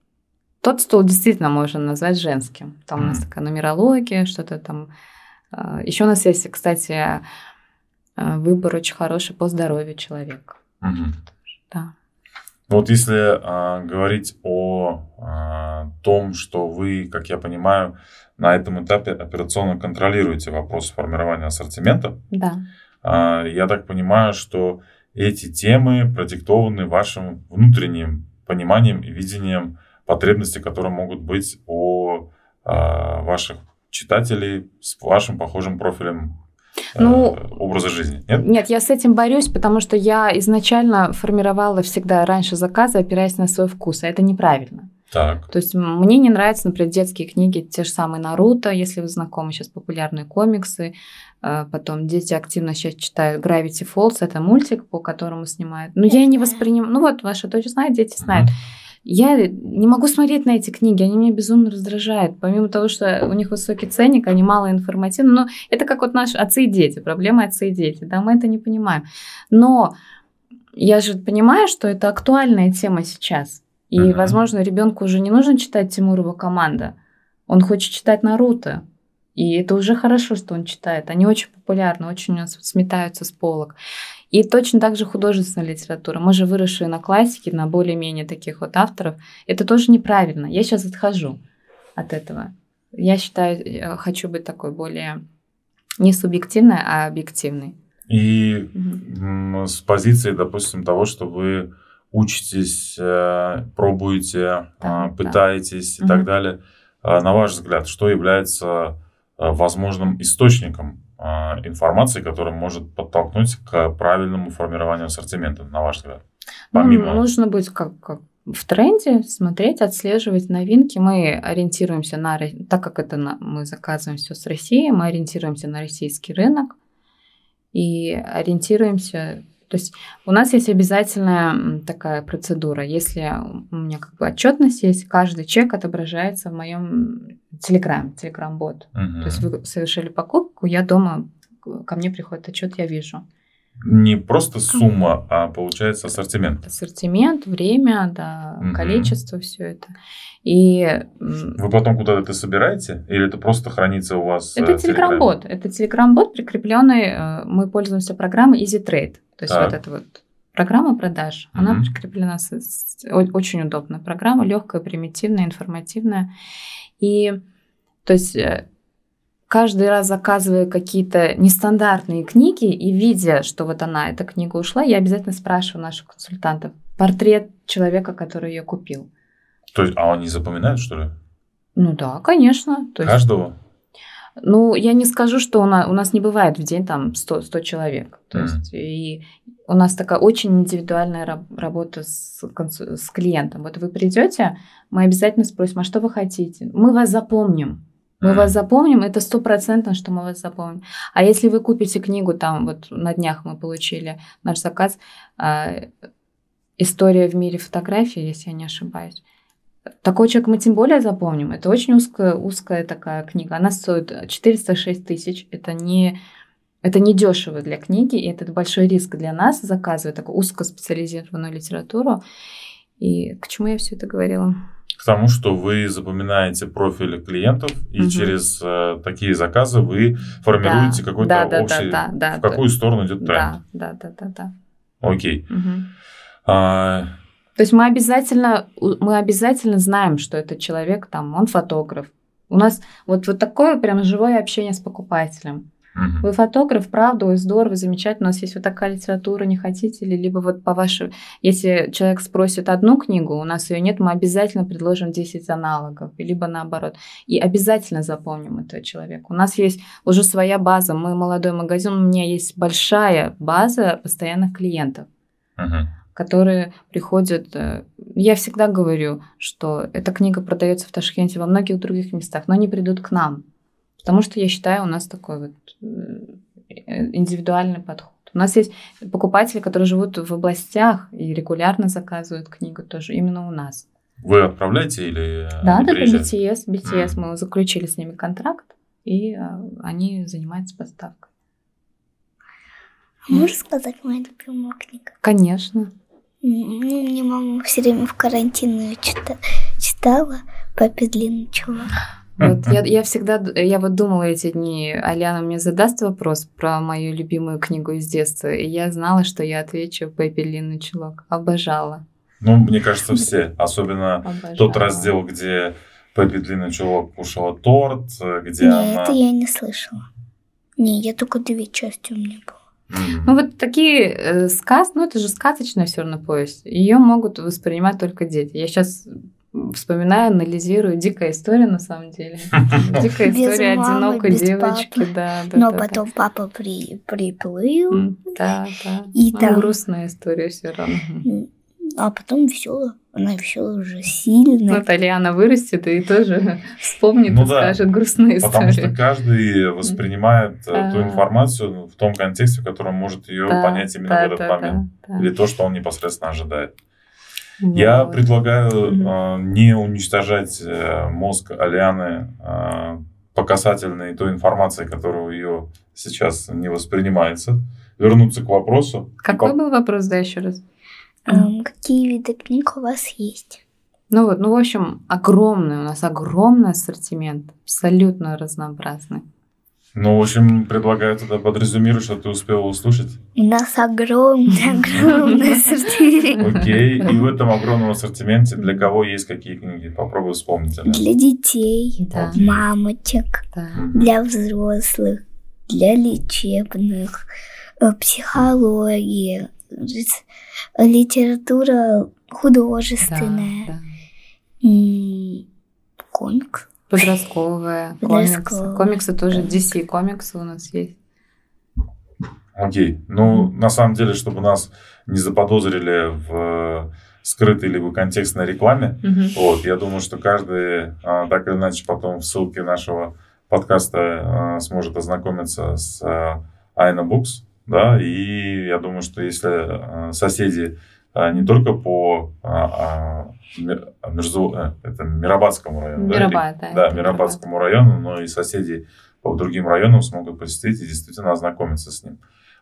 Тот стол действительно можно назвать женским. Там у нас такая нумерология, что-то там. Еще у нас есть, кстати, э, выбор очень хороший по здоровью человека. Мгм. Да. Вот если а, говорить о а, том, что вы, как я понимаю, на этом этапе операционно контролируете вопрос формирования ассортимента, Да. а, я так понимаю, что эти темы продиктованы вашим внутренним пониманием и видением потребностей, которые могут быть у а, ваших читателей с вашим похожим профилем э, Ну, образа жизни. Нет? Нет, я с этим борюсь, потому что я изначально формировала всегда раньше заказы, опираясь на свой вкус, а это неправильно. Так. То есть мне не нравятся, например, детские книги, те же самые Наруто, если вы знакомы, сейчас популярные комиксы. Э, Потом дети активно сейчас читают Gravity Falls, это мультик, по которому снимают. Но я не воспринимаю... Ну вот, ваша дочь знает, дети знают. Мгм. Я не могу смотреть на эти книги, они меня безумно раздражают. Помимо того, что у них высокий ценник, они мало информативны. Но это как вот наши отцы и дети, проблема отцы и дети. Да, мы это не понимаем. Но я же понимаю, что это актуальная тема сейчас. И, Мгм. возможно, ребенку уже не нужно читать Тимурова команда. Он хочет читать Наруто. И это уже хорошо, что он читает. Они очень популярны, очень у нас сметаются с полок. И точно так же художественная литература. Мы же выросшие на классике, на более-менее таких вот авторов. Это тоже неправильно. Я сейчас отхожу от этого. Я считаю, э, хочу быть такой более не субъективной, а объективной. И м, с позиции, допустим, того, что вы учитесь, э, пробуете, Да, а, да. пытаетесь и Мгм. так далее, а, на ваш взгляд, что является а, возможным источником информации, который может подтолкнуть к правильному формированию ассортимента, на ваш взгляд? Ну, Помимо... нужно быть как, как в тренде, смотреть, отслеживать новинки. Мы ориентируемся на, так как это на- мы заказываем все с России, мы ориентируемся на российский рынок и ориентируемся. То есть у нас есть обязательная такая процедура. Если у меня как бы отчетность есть, каждый чек отображается в моем Телеграм, Телеграм-бот. Мгм. То есть вы совершили покупку, я дома ко мне приходит отчет, я вижу. Не просто сумма, а получается ассортимент. ассортимент, время, да, Мгм. количество, все это. И Вы потом куда-то это собираете? Или это просто хранится у вас э, это Телеграме? Telegram-бот. Это Telegram-бот, прикрепленный. э, Мы пользуемся программой Easy Trade. То есть Так. вот эта вот программа продаж, она Мгм. прикреплена, с- с- очень удобная программа, легкая, примитивная, информативная. И то есть э, каждый раз заказывая какие-то нестандартные книги и видя, что вот она, эта книга ушла, я обязательно спрашиваю наших консультантов портрет человека, который ее купил. То есть, а они запоминают, что ли? Ну да, конечно. То есть, Каждого? Ну, я не скажу, что у нас, у нас не бывает в день там 100, 100 человек. То Мгм. есть, и у нас такая очень индивидуальная раб- работа с, с клиентом. Вот вы придете, мы обязательно спросим, а что вы хотите? Мы вас запомним. Мы Мгм. вас запомним, это стопроцентно, что мы вас запомним. А если вы купите книгу, там вот на днях мы получили наш заказ а, «История в мире фотографий», если я не ошибаюсь. Такой человек мы тем более запомним. Это очень узкая, узкая такая книга. Она стоит 406 тысяч. Это не, это не дешево для книги, и это большой риск для нас заказывать такую узкоспециализированную литературу. И к чему я все это говорила? К тому, что вы запоминаете профили клиентов, и Мгм. через э, такие заказы вы формируете Да, какой-то да, да, общий... да, да, в да. какую сторону идет тренд. Да, да, да, да, да. Окей. Мгм. А, То есть мы обязательно, мы обязательно знаем, что этот человек там, он фотограф. У нас вот, вот такое прям живое общение с покупателем. мгм. Вы фотограф, правда, ой, здорово, замечательно, у нас есть вот такая литература, не хотите ли, либо вот по вашей... Если человек спросит одну книгу, у нас ее нет, мы обязательно предложим 10 аналогов, либо наоборот. И обязательно запомним этого человека. У нас есть уже своя база, мы молодой магазин, у меня есть большая база постоянных клиентов Мгм. Которые приходят. э, Я всегда говорю, что эта книга продается в Ташкенте во многих других местах, но они придут к нам. Потому что я считаю, у нас такой вот э, индивидуальный подход. У нас есть покупатели, которые живут в областях и регулярно заказывают книгу тоже именно у нас. Вы отправляете или э, Да, это? BTS, BTS. Мгм. Мы заключили с ними контракт, и они занимаются поставкой. Можешь сказать моя любимая книга? Конечно. Ну, мне мама все время в карантин её чита- читала «Папе длинный чулок». Вот я, я всегда, я вот думала эти дни, Аляна мне задаст вопрос про мою любимую книгу из детства, и я знала, что я отвечу «Пеппи Длинный чулок». Обожала. Ну, мне кажется, все. Особенно Обожаю. тот раздел, где Пеппи Длинный Чулок кушала торт, где Нет, она... это я не слышала. Не, я только две части у меня было. Мгм. Ну вот такие э, сказ, ну это же сказочная все равно повесть. Ее могут воспринимать только дети. Я сейчас вспоминаю, анализирую. Дикая история на самом деле. Дикая Без история мамы, одинокой девочки, папы. да, да. Но да, да. потом папа при, приплыл, Да, да. И Ну, там- грустная история все равно. А потом веселая. Она веселая уже сильная. Ну, Тальяна вырастет и тоже вспомнит Ну и да. скажет грустную Потому что историю. каждый воспринимает э, ту информацию в том контексте, в котором может ее Да, понять именно да, в этот да, момент. да, да. Или то, что он непосредственно ожидает. Я Вот. предлагаю Мгм. э, не уничтожать э, мозг Алианы э, по касательной той информации, которая у ее сейчас не воспринимается. Вернуться к вопросу. Какой по- был вопрос, да, еще раз? Эм, какие виды книг у вас есть? Ну вот, ну в общем, огромный у нас огромный ассортимент, абсолютно разнообразный. Ну, в общем, предлагаю тогда подрезюмировать, что ты успела услышать. У нас огромный, огромный ассортимент. Окей. И в этом огромном ассортименте для кого есть какие книги? Попробуй вспомнить. Аля. Для детей, Да, мамочек, да. Для взрослых, для лечебных, э, психология, рис- литература художественная, Да, да. м, комикс. Подростковая, комиксы. Комиксы тоже DC комиксы у нас есть. Окей. Ну, на самом деле, чтобы нас не заподозрили в э, скрытой либо контекстной рекламе, Мгм. вот, я думаю, что каждый а, так или иначе потом в ссылке нашего подкаста а, сможет ознакомиться с а, Айна Букс, да, и я думаю, что если а, соседи а, не только по а, а, Ми- Мирзу- э, это Мирабадскому району, Мирабад, да. да, Мирабадскому району, но и соседи по другим районам смогут посетить и действительно ознакомиться с ним.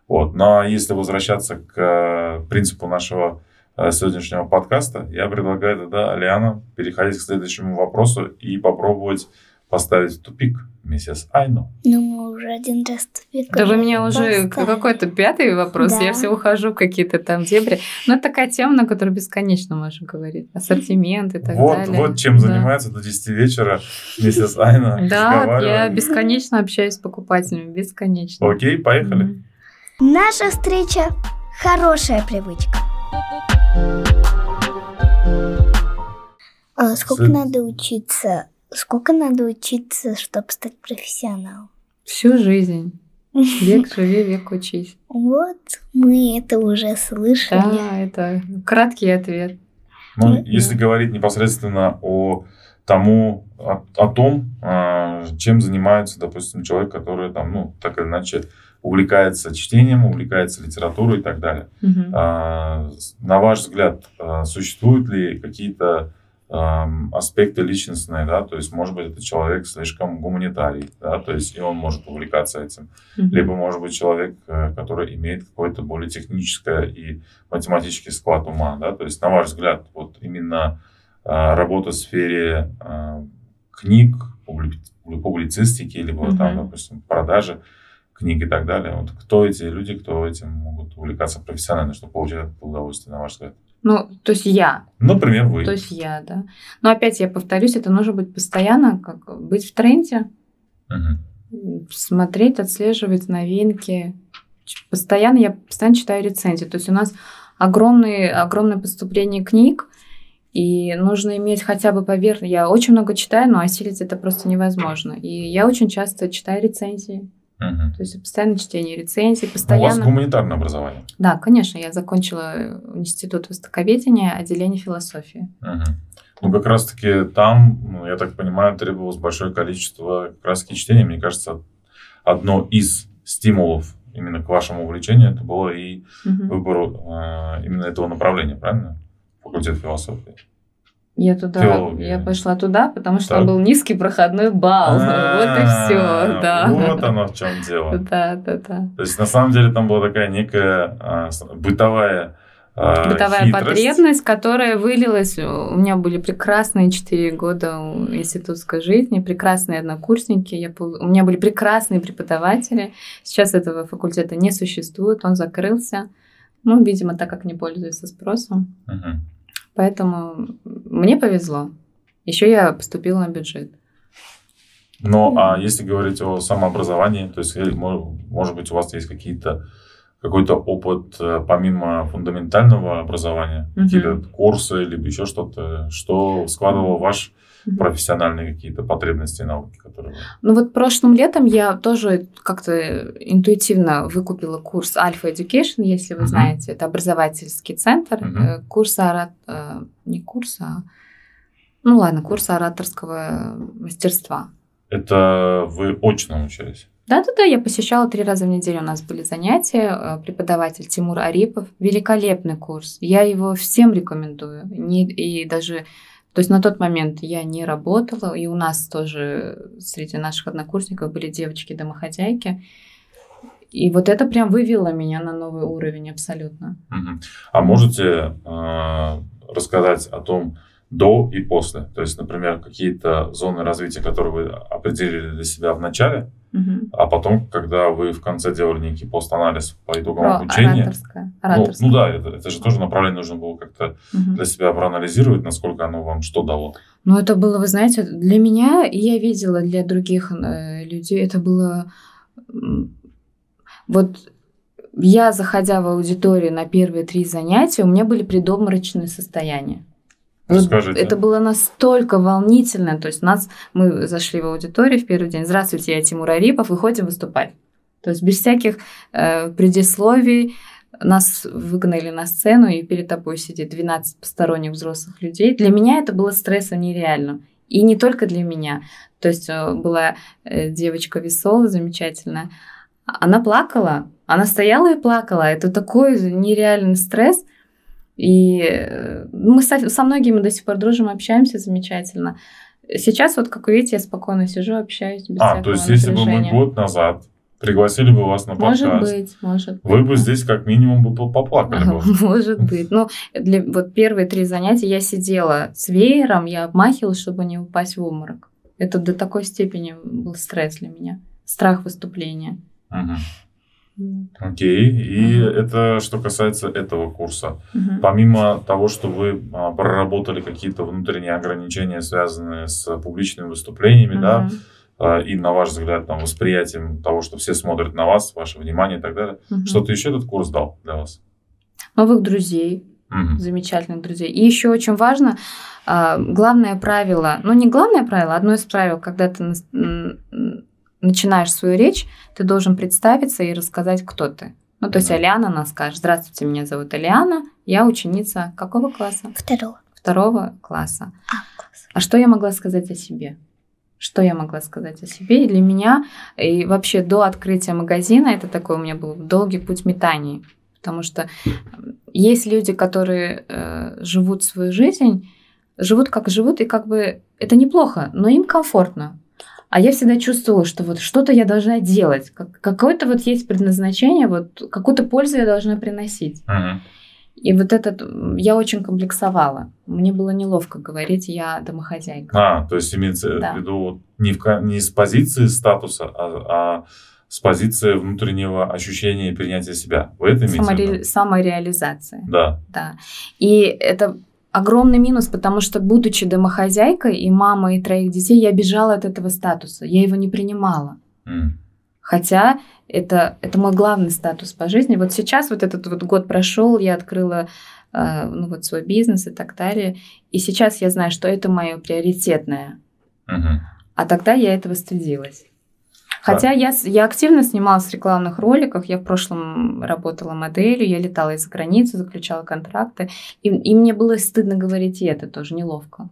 Вот. Но если возвращаться к э, принципу нашего э, сегодняшнего подкаста, я предлагаю тогда, Алиана, переходить к следующему вопросу и попробовать поставить в тупик миссис Айну. Ну, мы уже один раз тупик Да вы меня уже какой-то пятый вопрос, Да. я все ухожу в какие-то там дебри. Но это такая тема, на которую бесконечно можно говорить. Ассортимент и так вот, далее. вот чем Да. занимается до 10 вечера миссис Айна. Да, я бесконечно общаюсь с покупателями, бесконечно. Окей, поехали. Наша встреча – хорошая привычка. А сколько надо учиться? Сколько надо учиться, чтобы стать профессионалом? Всю жизнь. Век живи, век учись. Вот, мы это уже слышали. Да, это краткий ответ. Ну, если говорить непосредственно о тому, о, о том, а, чем занимается, допустим, человек, который там, ну, так или иначе увлекается чтением, увлекается литературой и так далее. А, с- На ваш взгляд, а, существуют ли какие-то аспекты личностные, да, то есть, может быть, это человек слишком гуманитарий, да, то есть, и он может увлекаться этим. Мгм. Либо, может быть, человек, э, который имеет какое-то более техническое и математический склад ума, да, то есть, на ваш взгляд, вот именно а, работа в сфере а, книг, публи- публицистики, либо там, Мгм. допустим, продажи книг и так далее. Вот кто эти люди, кто этим могут увлекаться профессионально, чтобы получать это удовольствие, на ваш взгляд? Ну, то есть я. Например, вы. То есть я, да. Но опять я повторюсь, это нужно быть постоянно, как быть в тренде, Мгм. смотреть, отслеживать новинки. Постоянно я постоянно читаю рецензии. То есть у нас огромные, огромное поступление книг, и нужно иметь хотя бы поверхность. Я очень много читаю, но осилить это просто невозможно. И я очень часто читаю рецензии. Мгм. То есть постоянно чтение рецензий, У вас постоянно... гуманитарное образование. Да, конечно, я закончила институт востоковедения, отделение философии. Мгм. Ну, как раз-таки там, ну, я так понимаю, требовалось большое количество как раз-таки чтения. Мне кажется, одно из стимулов именно к вашему увлечению это было и Мгм. выбору э, именно этого направления, правильно? Факультет философии. Я туда, Филология. я пошла туда, потому что Так. был низкий проходной балл. Вот и все, А, да. Вот оно в чем дело. Да, да, да. То есть, на самом деле, там была такая некая а, бытовая а, Бытовая хитрость. потребность, которая вылилась. У меня были прекрасные четыре года у- институтской жизни, прекрасные однокурсники, я, у меня были прекрасные преподаватели. Сейчас этого факультета не существует, он закрылся. Ну, видимо, так как не пользуется спросом. Поэтому мне повезло. Еще я поступила на бюджет. Ну, а если говорить о самообразовании, то есть, может быть, у вас есть какие-то какой-то опыт э, помимо фундаментального образования, mm какие-то курсы, либо еще что-то, что складывало ваш профессиональные какие-то потребности и навыки, которые... Ну вот прошлым летом я тоже как-то интуитивно выкупила курс Alpha Education, если вы mm знаете, это образовательский центр, mm курс орат... Э, не курс, а ну ладно, курс ораторского мастерства. Это вы очно учились? Да-да-да, я посещала три раза в неделю, у нас были занятия. Э, преподаватель Тимур Арипов. Великолепный курс. Я его всем рекомендую. Не, и даже... То есть на тот момент я не работала, и у нас тоже среди наших однокурсников были девочки-домохозяйки. И вот это прям вывело меня на новый уровень абсолютно. А можете э, рассказать о том, до и после. То есть, например, какие-то зоны развития, которые вы определили для себя в начале, угу. а потом, когда вы в конце делали некий пост-анализ по итогам Про обучения. Ораторское. ораторское. Ну, ну да, это, это же тоже направление нужно было как-то угу. для себя проанализировать, насколько оно вам что дало. Ну, это было, вы знаете, для меня, и я видела для других э, людей, это было... Вот я, заходя в аудиторию на первые три занятия, у меня были предобморочные состояния. Расскажите. Это было настолько волнительно. То есть нас, мы зашли в аудиторию в первый день. Здравствуйте, я Тимур Арипов, выходим выступать. То есть без всяких э, предисловий нас выгнали на сцену, и перед тобой сидит 12 посторонних взрослых людей. Для меня это было стрессом нереально. И не только для меня. То есть э, была э, девочка веселая, замечательная. Она плакала. Она стояла и плакала. Это такой нереальный стресс – и э, мы со, со многими до сих пор дружим, общаемся замечательно. Сейчас вот, как вы видите, я спокойно сижу, общаюсь без А, то есть если бы мы год назад пригласили бы вас на подкаст. Может быть, может быть. Вы бы здесь как минимум бы поплакали бы. Может быть. Ну, для, вот первые три занятия я сидела с веером, я обмахивалась, чтобы не упасть в обморок. Это до такой степени был стресс для меня. Страх выступления. Угу. Окей, и угу. это что касается этого курса. Угу. Помимо того, что вы а, проработали какие-то внутренние ограничения, связанные с публичными выступлениями, угу. да, а, и на ваш взгляд, там, восприятием того, что все смотрят на вас, ваше внимание и так далее, угу. что-то еще этот курс дал для вас? Новых друзей, угу. замечательных друзей. И еще очень важно, а, главное правило, ну не главное правило, одно из правил, когда ты начинаешь свою речь, ты должен представиться и рассказать, кто ты. Ну, то есть Алиана она скажет, здравствуйте, меня зовут Алиана, я ученица какого класса? Второго. Второго класса. А, класс. а что я могла сказать о себе? Что я могла сказать о себе? И для меня, и вообще до открытия магазина, это такой у меня был долгий путь метаний. Потому что есть люди, которые э, живут свою жизнь, живут как живут, и как бы это неплохо, но им комфортно. А я всегда чувствовала, что вот что-то я должна делать, как, какое-то вот есть предназначение, вот какую-то пользу я должна приносить. Uh-huh. И вот этот я очень комплексовала. Мне было неловко говорить, я домохозяйка. А, то есть имеется да. в виду не, в, не с позиции статуса, а, а с позиции внутреннего ощущения и принятия себя. В этом Саморе... Самореализация. Да. Да. И это огромный минус, потому что, будучи домохозяйкой и мамой троих детей, я бежала от этого статуса. Я его не принимала. Mm. Хотя это, это мой главный статус по жизни. Вот сейчас вот этот вот год прошел, я открыла э, ну, вот свой бизнес и так далее. И сейчас я знаю, что это мое приоритетное. Mm-hmm. А тогда я этого стыдилась. Хотя я, я активно снималась в рекламных роликах, я в прошлом работала моделью, я летала из-за границы, заключала контракты, и, и мне было стыдно говорить и это тоже неловко.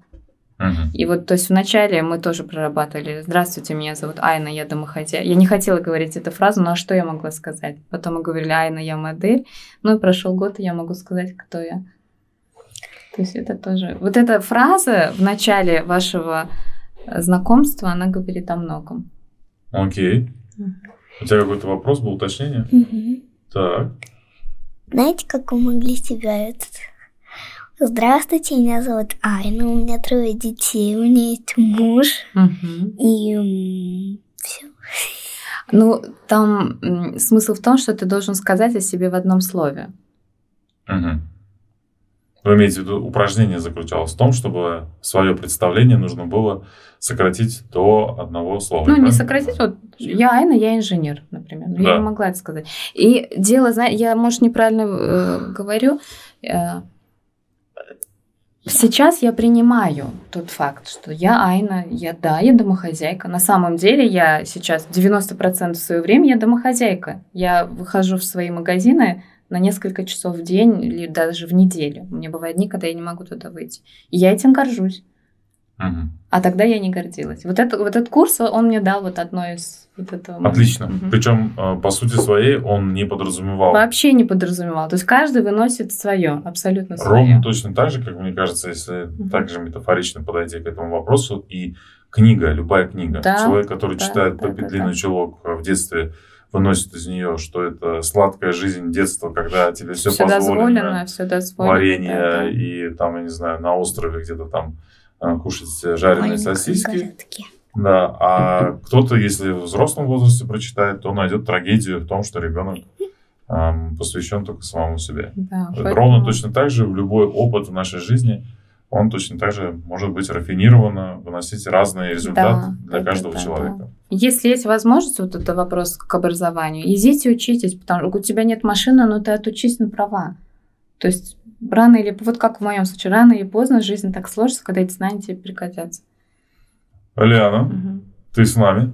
Uh-huh. И вот, то есть вначале мы тоже прорабатывали «Здравствуйте, меня зовут Айна, я домохозяйка». Я не хотела говорить эту фразу, но а что я могла сказать? Потом мы говорили «Айна, я модель». Ну и прошел год, и я могу сказать, кто я. То есть это тоже... Вот эта фраза в начале вашего знакомства, она говорит о многом. Окей. У тебя какой-то вопрос был, уточнение? Угу. Так. Знаете, как вы могли себя этот... Здравствуйте, меня зовут Айна, у меня трое детей, у меня есть муж, угу. и все. Ну, там смысл в том, что ты должен сказать о себе в одном слове. Угу. Вы имеете в виду, упражнение заключалось в том, чтобы свое представление нужно было сократить до одного слова. Ну, не сократить, вот я Айна, я инженер, например. Да. Я не могла это сказать. И дело, я, может, неправильно э, говорю, э, Сейчас я принимаю тот факт, что я Айна, я да, я домохозяйка. На самом деле я сейчас 90% своего времени я домохозяйка. Я выхожу в свои магазины на несколько часов в день или даже в неделю. У меня бывают дни, когда я не могу туда выйти. И я этим горжусь. Угу. А тогда я не гордилась. Вот, это, вот этот курс, он мне дал вот одно из вот этого. Отлично. Угу. Причем, э, по сути своей, он не подразумевал. Вообще не подразумевал. То есть каждый выносит свое, абсолютно свое. Ровно точно так же, как мне кажется, если угу. также метафорично подойти к этому вопросу. И книга, любая книга. Да, Человек, который да, читает да, «Топи да, да. чулок» в детстве, выносит из нее, что это сладкая жизнь детства, когда тебе все, все позволено. Дозволено, все дозволено. Варенье да, да. и там, я не знаю, на острове где-то там Э, кушать жареные Ой, сосиски. Да, а кто-то, если в взрослом возрасте прочитает, то найдет трагедию в том, что ребенок эм, посвящен только самому себе. Да, поэтому... Ровно точно так же в любой опыт в нашей жизни он точно так же может быть рафинированно, выносить разные результаты да, для каждого да, человека. Да. Если есть возможность, вот это вопрос к образованию, идите учитесь, потому что у тебя нет машины, но ты отучись на права. То есть рано или вот как в моем случае, рано или поздно жизнь так сложится, когда эти знания тебе пригодятся. Алиана, угу. ты с нами?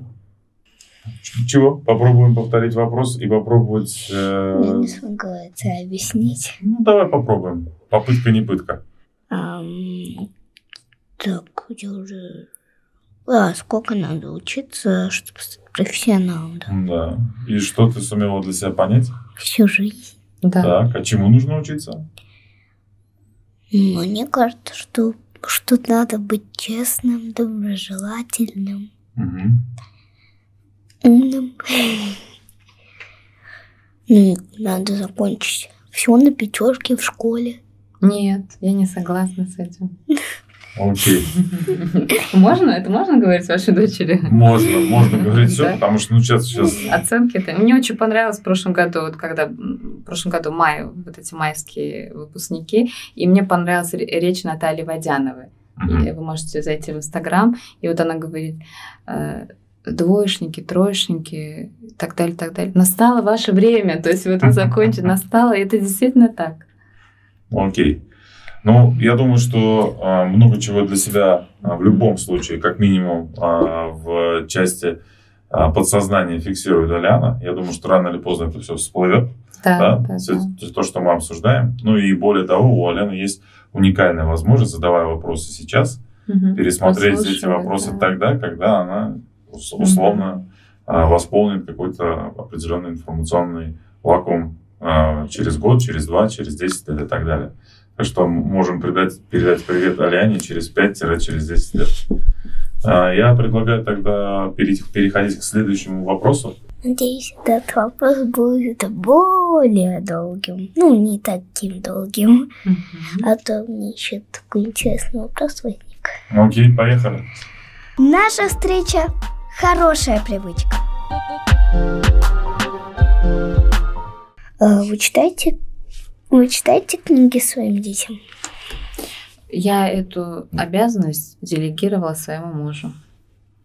Чего? Попробуем повторить вопрос и попробовать... Э... Я не смогу это объяснить. Ну, давай попробуем. Попытка не пытка. Так, я уже... А, сколько надо учиться, чтобы стать профессионалом, да? Да. И что ты сумела для себя понять? Всю жизнь. Да. Так, а чему нужно учиться? Мне кажется, что, что надо быть честным, доброжелательным, угу. умным. Ну, надо закончить все на пятерке в школе. Нет, я не согласна с этим. Окей. Можно? Это можно говорить вашей дочери? Можно, можно говорить все, потому что, ну, сейчас... сейчас... Оценки это... Мне очень понравилось в прошлом году, вот когда... В прошлом году май, вот эти майские выпускники, и мне понравилась речь Натальи Водяновой. И вы можете зайти в Инстаграм, и вот она говорит, э, двоечники, троечники, так далее, так далее. Настало ваше время, то есть вот вы закончите, настало, и это действительно так. Окей. Ну, я думаю, что а, много чего для себя а, в любом случае, как минимум а, в части а, подсознания фиксирует Аляна. Я думаю, что рано или поздно это все всплывет. Да, да? да, все, да. То, что мы обсуждаем. Ну и более того, у Алены есть уникальная возможность, задавая вопросы сейчас, угу, пересмотреть эти вопросы да. тогда, когда она условно угу. а, восполнит какой-то определенный информационный вакуум через год, через два, через десять лет и так далее что можем передать, передать привет Аляне через 5-10 лет. А, я предлагаю тогда переходить к следующему вопросу. Надеюсь, этот вопрос будет более долгим. Ну, не таким долгим. Mm-hmm. А то мне еще такой интересный вопрос возник. Окей, поехали. Наша встреча – хорошая привычка. А, вы читаете вы читаете книги своим детям? Я эту обязанность делегировала своему мужу.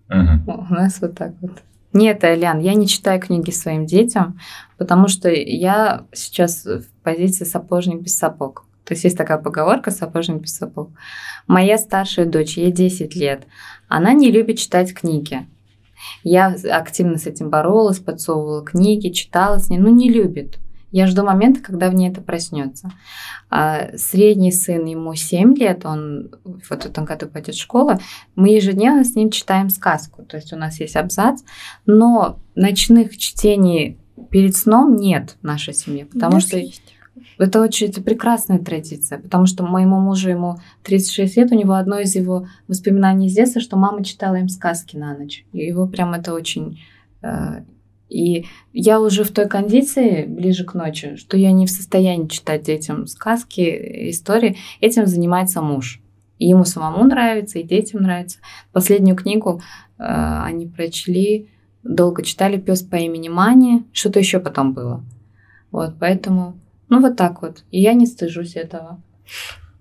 Угу. У нас вот так вот. Нет, Элян, я не читаю книги своим детям, потому что я сейчас в позиции сапожник без сапог. То есть есть такая поговорка «сапожник без сапог». Моя старшая дочь, ей 10 лет, она не любит читать книги. Я активно с этим боролась, подсовывала книги, читала с ней, но не любит. Я жду момента, когда в ней это проснется. А средний сын, ему 7 лет, он вот в этом году пойдет в школу. Мы ежедневно с ним читаем сказку. То есть у нас есть абзац, но ночных чтений перед сном нет в нашей семье, потому что есть. Это очень это прекрасная традиция, потому что моему мужу, ему 36 лет, у него одно из его воспоминаний из детства, что мама читала им сказки на ночь. И его прям это очень э, и я уже в той кондиции, ближе к ночи, что я не в состоянии читать детям сказки, истории. Этим занимается муж. И ему самому нравится, и детям нравится. Последнюю книгу э, они прочли, долго читали «Пес по имени Мани», что-то еще потом было. Вот, поэтому, ну вот так вот. И я не стыжусь этого.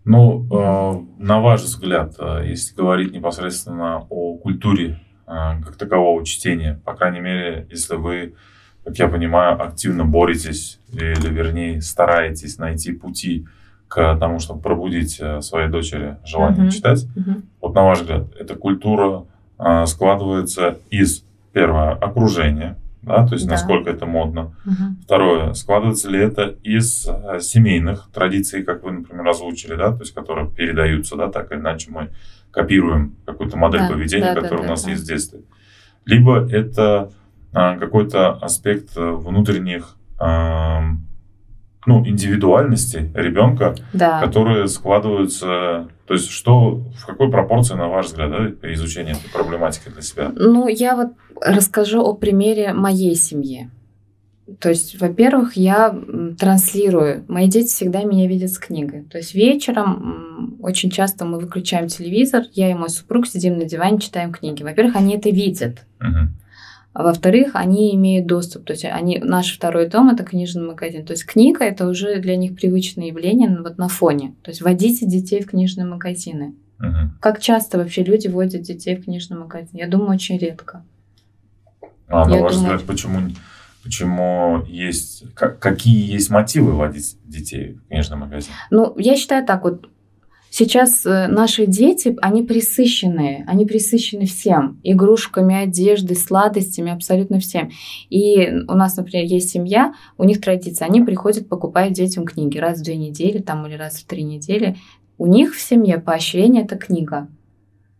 Ну, э, на ваш взгляд, э, если говорить непосредственно о культуре как такового чтения, по крайней мере, если вы, как я понимаю, активно боретесь или, вернее, стараетесь найти пути к тому, чтобы пробудить своей дочери желание uh-huh. читать, uh-huh. вот на ваш взгляд, эта культура складывается из, первое, окружения, да, то есть да. насколько это модно. Угу. Второе, складывается ли это из э, семейных традиций, как вы, например, озвучили, да, то есть которые передаются, да, так или иначе мы копируем какую-то модель да, поведения, да, которая да, у нас да. есть в детстве. Либо это а, какой-то аспект э, внутренних а, ну, индивидуальности ребенка, да. которые складываются. То есть, что в какой пропорции, на ваш взгляд, да, при изучении этой проблематики для себя? Ну, я вот расскажу о примере моей семьи. То есть, во-первых, я транслирую. Мои дети всегда меня видят с книгой. То есть вечером очень часто мы выключаем телевизор, я и мой супруг сидим на диване, читаем книги. Во-первых, они это видят. А во-вторых, они имеют доступ, то есть они, наш второй дом это книжный магазин. То есть книга это уже для них привычное явление вот на фоне. То есть водите детей в книжные магазины. Угу. Как часто вообще люди водят детей в книжный магазин? Я думаю, очень редко. А на ваш взгляд, почему, почему есть, как, какие есть мотивы водить детей в книжный магазин? Ну, я считаю так, вот Сейчас э, наши дети, они присыщенные, они присыщены всем. Игрушками, одеждой, сладостями, абсолютно всем. И у нас, например, есть семья, у них традиция, они приходят, покупают детям книги раз в две недели там, или раз в три недели. У них в семье поощрение – это книга.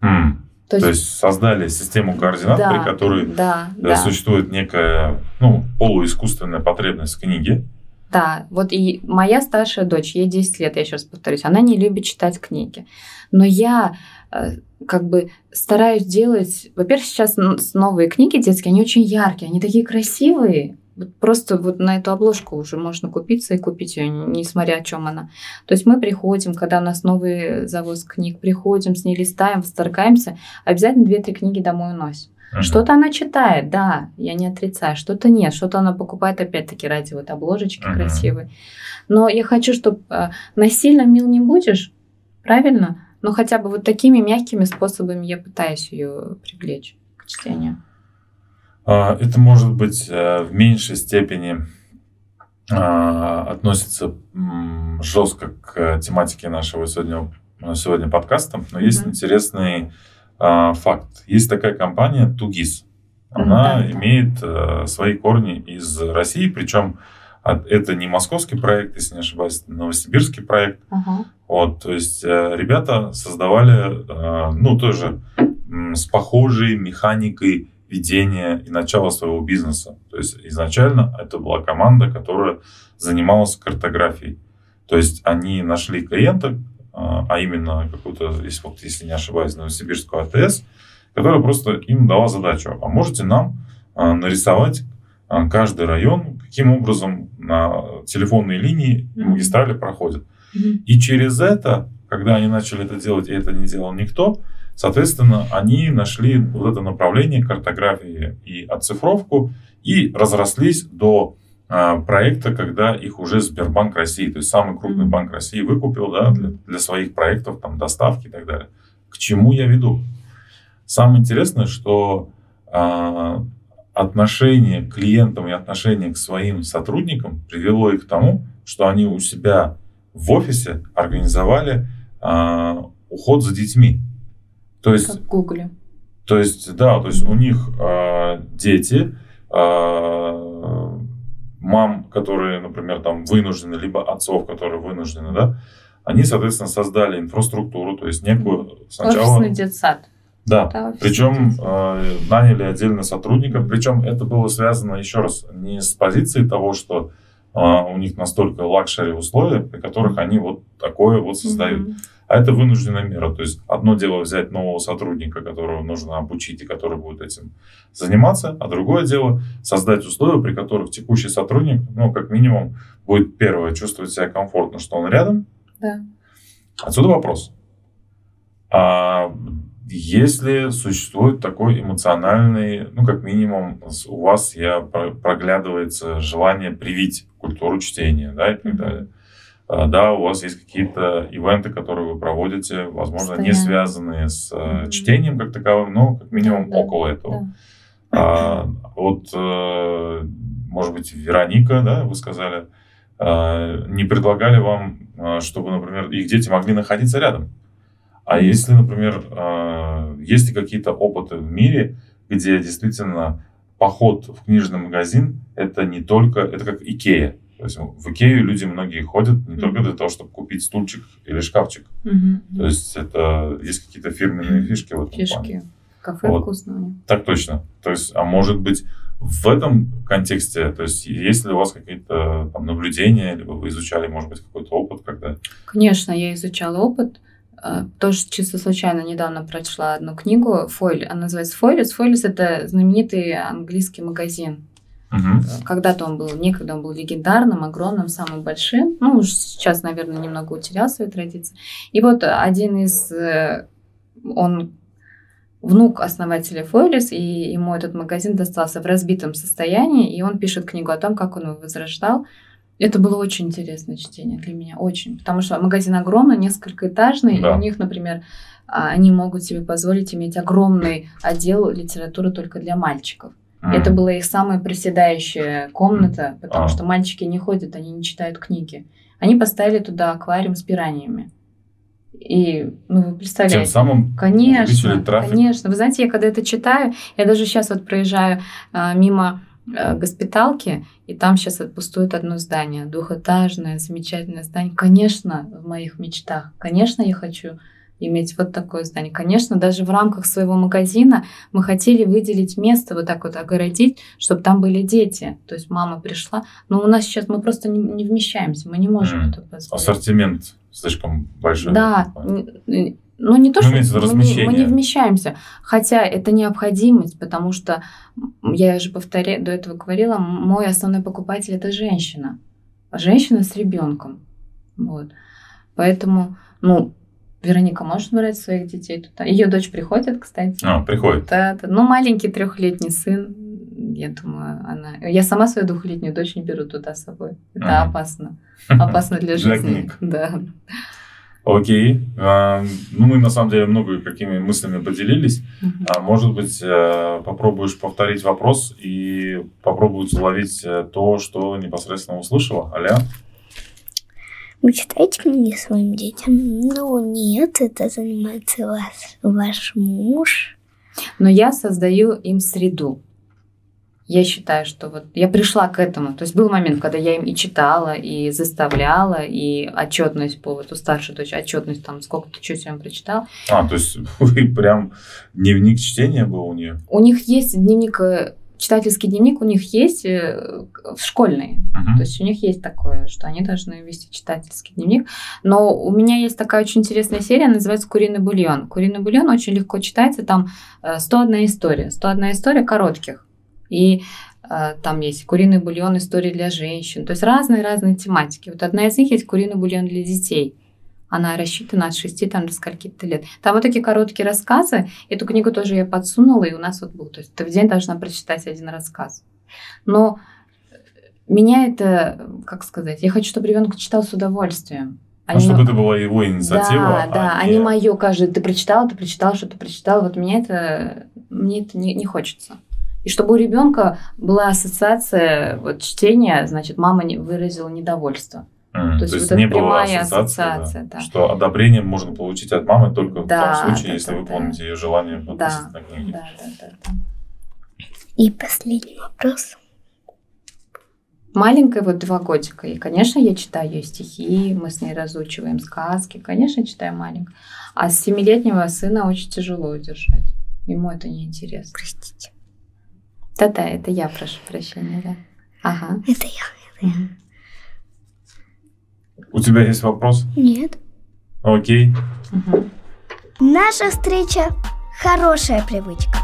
Mm. То, То есть, есть создали систему координат, да, при которой да, э, да. существует некая ну, полуискусственная потребность в книге. Да, вот и моя старшая дочь, ей 10 лет, я еще раз повторюсь, она не любит читать книги. Но я э, как бы стараюсь делать... Во-первых, сейчас новые книги детские, они очень яркие, они такие красивые. Вот просто вот на эту обложку уже можно купиться и купить ее, несмотря о чем она. То есть мы приходим, когда у нас новый завоз книг, приходим, с ней листаем, восторгаемся, обязательно 2-3 книги домой уносим. Uh-huh. Что-то она читает, да, я не отрицаю, что-то нет, что-то она покупает опять-таки ради вот обложечки uh-huh. красивой. Но я хочу, чтобы э, насильно мил не будешь, правильно? Но хотя бы вот такими мягкими способами я пытаюсь ее привлечь к чтению. А, это может быть э, в меньшей степени а, относится жестко к тематике нашего сегодня, сегодня подкаста, но есть mm-hmm. интересный а, факт. Есть такая компания Тугис. Она mm-hmm. имеет а, свои корни из России, причем это не московский проект, если не ошибаюсь, новосибирский проект. Uh-huh. Вот, то есть э, ребята создавали, э, ну, тоже с похожей механикой ведения и начала своего бизнеса. То есть изначально это была команда, которая занималась картографией. То есть они нашли клиента, а, а именно какую-то, если, вот, если не ошибаюсь, Новосибирскую АТС, которая просто им дала задачу, а можете нам а, нарисовать а, каждый район, каким образом на телефонные линии и магистрали проходят. Mm-hmm. И через это, когда они начали это делать, и это не делал никто, соответственно, они нашли вот это направление картографии и оцифровку и разрослись до проекта, когда их уже Сбербанк России, то есть самый крупный банк России, выкупил да, для, для своих проектов, там, доставки и так далее. К чему я веду? Самое интересное, что а, отношение к клиентам и отношение к своим сотрудникам привело их к тому, что они у себя в офисе организовали а, уход за детьми. То есть, как в Гугле. То есть, да, то есть у них а, дети, а, мам, которые, например, там вынуждены, либо отцов, которые вынуждены, да, они, соответственно, создали инфраструктуру, то есть некую сначала... Офисный детсад. Да, да причем э, наняли отдельно сотрудников, причем это было связано, еще раз, не с позиции того, что у них настолько luxury условия, при которых они вот такое вот создают. Mm-hmm. А это вынужденная мера. То есть одно дело взять нового сотрудника, которого нужно обучить и который будет этим заниматься, а другое дело создать условия, при которых текущий сотрудник, ну, как минимум, будет первое чувствовать себя комфортно, что он рядом. Да. Отсюда вопрос. А если существует такой эмоциональный, ну, как минимум, у вас я проглядывается желание привить культуру чтения, да, и так далее. э, да, у вас есть какие-то ивенты, которые вы проводите, возможно, не Постоянно. связанные с Мгм. чтением как таковым, но как минимум Да, около этого. Да. А, вот, э, может быть, Вероника, да, вы сказали, э, не предлагали вам, э, чтобы, например, их дети могли находиться рядом. А если, например, э, есть ли какие-то опыты в мире, где действительно поход в книжный магазин это не только, это как Икея. То есть в Икею люди многие ходят не только для того, чтобы купить стульчик или шкафчик. Мгм. То есть это есть какие-то фирменные фишки в этом плане. Фишки. Кафе Вот. вкусное. Так точно. То есть, а может быть, в этом контексте, то есть, есть ли у вас какие-то там наблюдения, либо вы изучали, может быть, какой-то опыт, когда... Конечно, я изучала опыт. Э, Тоже чисто случайно недавно прочла одну книгу Фойль. Она называется Фойлис. Фойлис это знаменитый английский магазин. Мгм. Когда-то он был, некогда он был легендарным, огромным, самым большим. Ну, уж сейчас, наверное, немного утерял свои традиции. И вот один из... э, Он внук основателя Фойлис, и ему этот магазин достался в разбитом состоянии, и он пишет книгу о том, как он его возрождал. Это было очень интересное чтение для меня, очень. Потому что магазин огромный, несколькоэтажный, Да. и у них, например, а, они могут себе позволить иметь огромный отдел литературы только для мальчиков. Это Мгм. была их самая приседающая комната, потому А. что мальчики не ходят, они не читают книги. Они поставили туда аквариум с пираньями. И, ну, вы Тем представляете. самым увеличили Конечно, трафик. конечно. Вы знаете, я когда это читаю, я даже сейчас вот проезжаю а, мимо госпиталки, и там сейчас пустует одно здание, двухэтажное, замечательное здание. Конечно, в моих мечтах, конечно, я хочу иметь вот такое здание. Конечно, даже в рамках своего магазина мы хотели выделить место, вот так вот огородить, чтобы там были дети. То есть мама пришла, но у нас сейчас мы просто не, не вмещаемся, мы не можем Мгм. это позволить. Ассортимент слишком большой. Да, ну не то, Ну, что мы не, мы не вмещаемся, хотя это необходимость, потому что я же повторяю, до этого говорила, мой основной покупатель это женщина, женщина с ребенком, вот, поэтому, ну, Вероника может брать своих детей туда, ее дочь приходит, кстати, А, приходит. да, да. ну маленький трехлетний сын, я думаю, она, я сама свою двухлетнюю дочь не беру туда с собой, это Мгм. опасно, опасно для жизни, да. Окей. А, Ну, мы на самом деле много какими мыслями поделились. А может быть, э, попробуешь повторить вопрос и попробовать уловить э, то, что непосредственно услышала, Аля? Вы читаете книги своим детям? Ну, нет, это занимается вас, ваш муж. Но я создаю им среду. Я считаю, что вот я пришла к этому. То есть был момент, когда я им и читала, и заставляла, и отчетность по вот у старшей дочери, отчетность там, сколько ты что сегодня прочитал. А, то есть вы прям дневник чтения был у нее? У них есть дневник, э, читательский дневник у них есть э, в школьный. Мгм. То есть у них есть такое, что они должны вести читательский дневник. Но у меня есть такая очень интересная серия, называется «Куриный бульон». «Куриный бульон» очень легко читается, там э, 101 история. 101 история коротких. И э, там есть «Куриный бульон. Истории для женщин». То есть разные-разные тематики. Вот одна из них есть «Куриный бульон для детей». Она рассчитана от 6 там, до скольки-то лет. Там вот такие короткие рассказы. Эту книгу тоже я подсунула, и у нас вот был. То есть ты в день должна прочитать один рассказ. Но меня это, как сказать, я хочу, чтобы ребенок читал с удовольствием. а Ну, не- чтобы это была его инициатива. Да, да, а не мое каждый. Ты прочитал, ты прочитал, что ты прочитал. Вот меня это, мне это не, не хочется. И чтобы у ребенка была ассоциация вот чтения, значит, мама не, выразила недовольство. М, То есть вот не было ассоциации, да, ассоциация, да. что одобрение можно получить от мамы только Да, в том случае, да, если да, выполните да. ее желание Да, относительно да, книги. да, да, да. И последний вопрос. Маленькая вот два годика. И, конечно, я читаю ее стихи, мы с ней разучиваем сказки. Конечно, читаю маленькую. А с семилетнего сына очень тяжело удержать. Ему это неинтересно. Простите. Да-да, это я прошу прощения, да. Ага. Это я. Мгм. У тебя есть вопрос? Нет. Окей. Мгм. Наша встреча – хорошая привычка.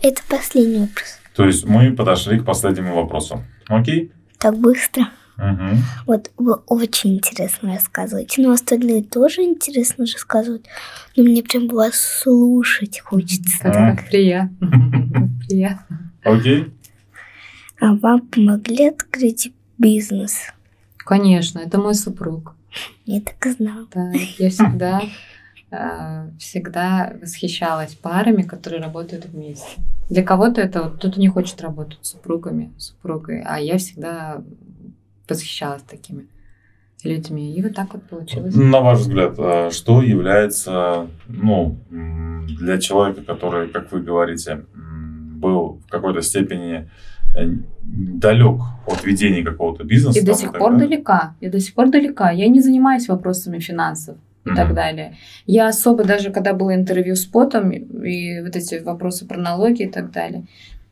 Это последний вопрос. То есть мы подошли к последнему вопросу. Окей? Так быстро. Мгм. Вот вы очень интересно рассказываете. Но остальные тоже интересно рассказывают. Но мне прям вас слушать хочется. Как, Да. как приятно. Приятно. Окей? А вам помогли открыть бизнес? Конечно, это мой супруг. Я так и знала. Да, я всегда, э, всегда восхищалась парами, которые работают вместе. Для кого-то это вот кто-то не хочет работать с супругами, супругой, а я всегда восхищалась такими людьми. И вот так вот получилось. На ваш взгляд, э, что является, ну, для человека, который, как вы говорите, был в какой-то степени э, далек от ведения какого-то бизнеса? И до сих так пор далее? далека. Я до сих пор далека. Я не занимаюсь вопросами финансов и так Мгм. далее. Я особо даже, когда было интервью с потом и вот эти вопросы про налоги и так далее,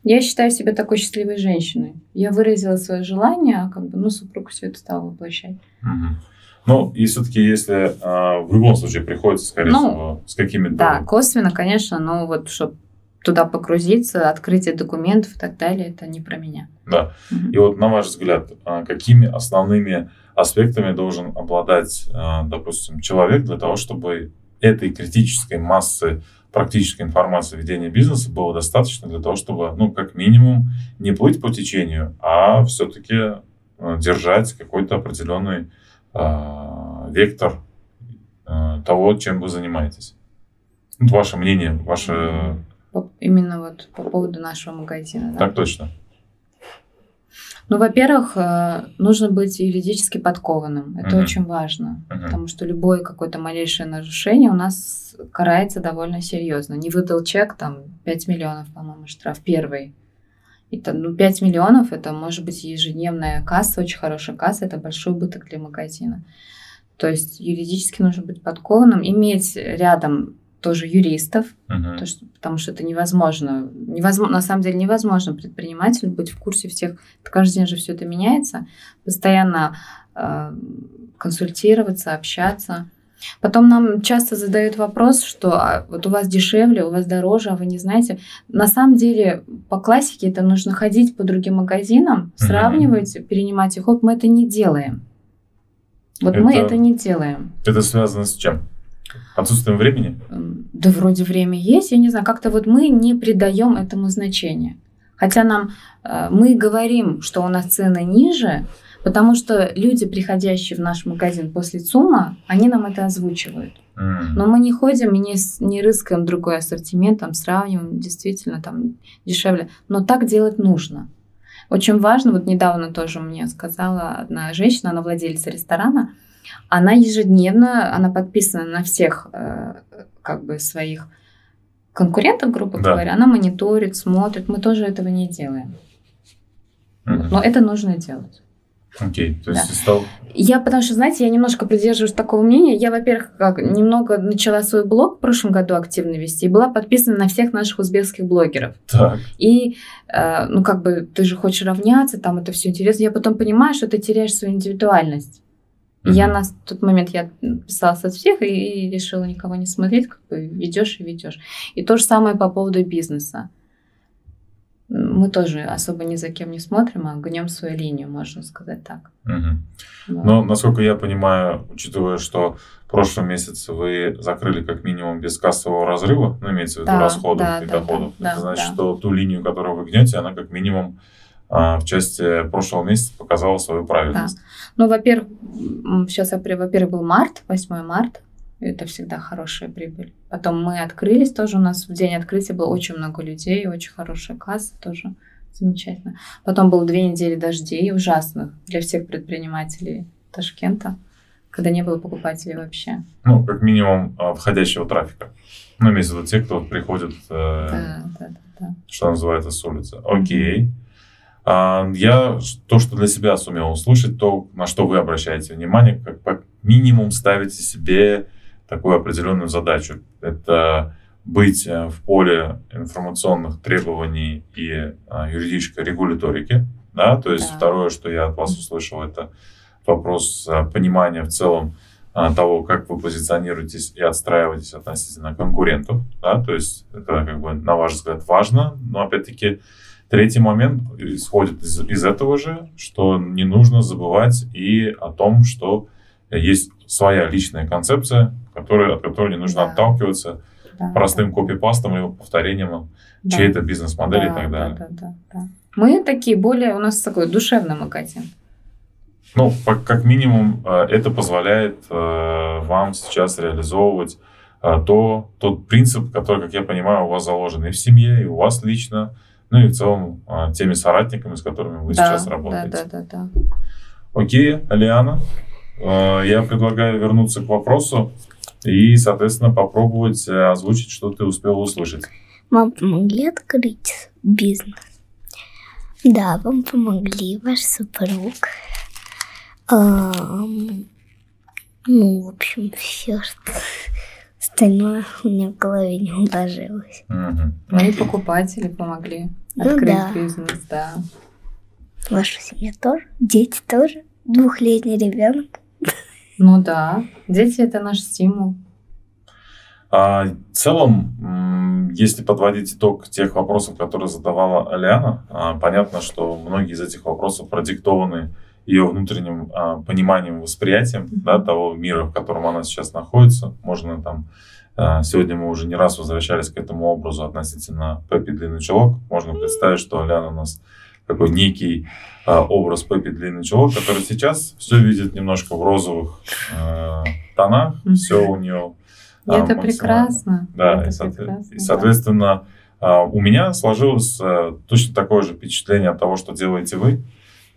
я считаю себя такой счастливой женщиной. Я выразила свое желание, а как бы, ну, супруг все это стал воплощать. Мгм. Ну, и все-таки, если а, в любом случае приходится, скорее Ну, всего, с какими-то... Да, косвенно, конечно, но вот чтобы туда погрузиться, открытие документов и так далее, это не про меня. Да. Мгм. И вот на ваш взгляд, а, какими основными аспектами должен обладать, а, допустим, человек для того, чтобы этой критической массы практической информации ведения бизнеса было достаточно для того, чтобы, ну, как минимум, не плыть по течению, а все-таки держать какой-то определенный а, вектор а, того, чем вы занимаетесь. Вот ваше мнение, ваше... Именно вот по поводу нашего магазина. да. Так точно. Ну, во-первых, э, нужно быть юридически подкованным. Это Мгм. очень важно. Мгм. Потому что любое какое-то малейшее нарушение у нас карается довольно серьезно. Не выдал чек, там 5 миллионов, по-моему, штраф первый. Это, ну, 5 миллионов это может быть ежедневная касса, очень хорошая касса, это большой убыток для магазина. То есть юридически нужно быть подкованным, иметь рядом тоже юристов, Мгм. то, что, потому что это невозможно. невозможно. На самом деле невозможно предпринимателю быть в курсе всех. Каждый день же все это меняется. Постоянно э, консультироваться, общаться. Потом нам часто задают вопрос, что а, вот у вас дешевле, у вас дороже, а вы не знаете. На самом деле по классике это нужно ходить по другим магазинам, сравнивать, перенимать их. опыт. Мы это не делаем. Вот мы Это- это не делаем. Это связано с чем? Отсутствием времени? М, Да вроде время есть, я не знаю, как-то вот мы не придаем этому значения. Хотя нам э, мы говорим, что у нас цены ниже, потому что люди, приходящие в наш магазин после ЦУМа, они нам это озвучивают. Но мы не ходим и не, не рыскаем другой ассортимент, там сравниваем, действительно там дешевле. Но так делать нужно. Очень важно, вот недавно тоже мне сказала одна женщина, она владелица ресторана, она ежедневно, она подписана на всех э, как бы своих конкурентов, грубо Да. говоря, она мониторит, смотрит, мы тоже этого не делаем. Мгм. Но это нужно делать. Окей, то есть Да. стал... Я, потому что, знаете, я немножко придерживаюсь такого мнения. Я, во-первых, как немного начала свой блог в прошлом году активно вести и была подписана на всех наших узбекских блогеров. Так. И, э, ну, как бы, ты же хочешь равняться, там это все интересно. Я потом понимаю, что ты теряешь свою индивидуальность. И Я на тот момент я писалась от всех и, и решила никого не смотреть, как бы ведешь и ведешь. И то же самое по поводу бизнеса. Мы тоже особо ни за кем не смотрим, а гнем свою линию, можно сказать так. Вот. Но, насколько я понимаю, учитывая, что в прошлом месяце вы закрыли как минимум без кассового разрыва, ну, имеется в виду Да, расходов да, и да, доходов, да, это значит, да. что ту линию, которую вы гнете, она как минимум в части прошлого месяца показала свою правильность. Ну, во-первых, сейчас, во-первых, был март, 8 марта. Это всегда хорошая прибыль. Потом мы открылись тоже. У нас в день открытия было очень много людей, очень хорошая касса тоже. Замечательно. Потом было две недели дождей ужасных для всех предпринимателей Ташкента, когда не было покупателей вообще. Ну, как минимум а, входящего трафика. Ну, имеется в виду те, кто приходит, э, Да, да, да, да. что называется, с улицы. Окей. А, Я ш- то, что для себя сумел услышать, то, на что вы обращаете внимание, как, как минимум ставите себе такую определенную задачу. Это быть э, в поле информационных требований и а, юридической регуляторики. Да? То есть Да. второе, что я от вас услышал, это вопрос а, понимания в целом а, того, как вы позиционируетесь и отстраиваетесь относительно конкурентов. Да? То есть это, как бы, на ваш взгляд, важно. Но, опять-таки, третий момент исходит из, из этого же, что не нужно забывать и о том, что есть своя личная концепция, которая, от которой не нужно Да. отталкиваться Да, простым копипастом или повторением да. чьей-то бизнес-модели Да, и так далее. Да, да, да, да. Мы такие более, у нас такой душевный магазин. Ну, как минимум, э, это позволяет э, вам сейчас реализовывать э, то, тот принцип, который, как я понимаю, у вас заложен и в семье, и у вас лично, ну и в целом теми соратниками, с которыми вы да, сейчас работаете. Да, да, да, да. Окей, Алиана, я предлагаю вернуться к вопросу и, соответственно, попробовать озвучить, что ты успела услышать. Вам помогли открыть бизнес? Да, вам помогли ваш супруг. А, ну, в общем, все, что остальное у меня в голове не уложилось. Угу. Ну и покупатели помогли ну, открыть да. бизнес, да. Ваша семья тоже? Дети тоже? Двухлетний ребенок? Ну да, дети это наш стимул. А, в целом, если подводить итог тех вопросов, которые задавала Алиана, а, понятно, что многие из этих вопросов продиктованы ее внутренним а, пониманием, восприятием да, того мира, в котором она сейчас находится. Можно там а, Сегодня мы уже не раз возвращались к этому образу относительно Пеппи Длинный Чулок. Можно представить, что Аляна у нас такой некий а, образ Пеппи Длинный Чулок, который сейчас все видит немножко в розовых э, тонах. Все у нее и это прекрасно. Да, это и, прекрасно, и, соответственно, да. у меня сложилось э, точно такое же впечатление от того, что делаете вы.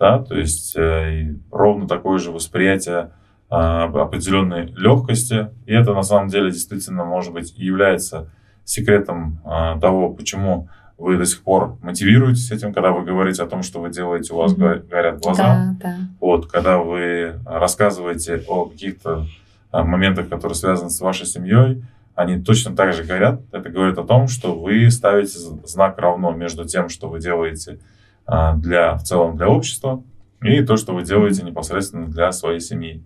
Да, то есть э, ровно такое же восприятие а, определенной легкости. И это на самом деле действительно, может быть, и является секретом а, того, почему вы до сих пор мотивируетесь этим, когда вы говорите о том, что вы делаете, у вас mm-hmm. горят глаза. Да, да. Вот, когда вы рассказываете о каких-то а, моментах, которые связаны с вашей семьей, они точно так же горят. Это говорит о том, что вы ставите знак равно между тем, что вы делаете для, в целом для общества, и то, что вы делаете непосредственно для своей семьи.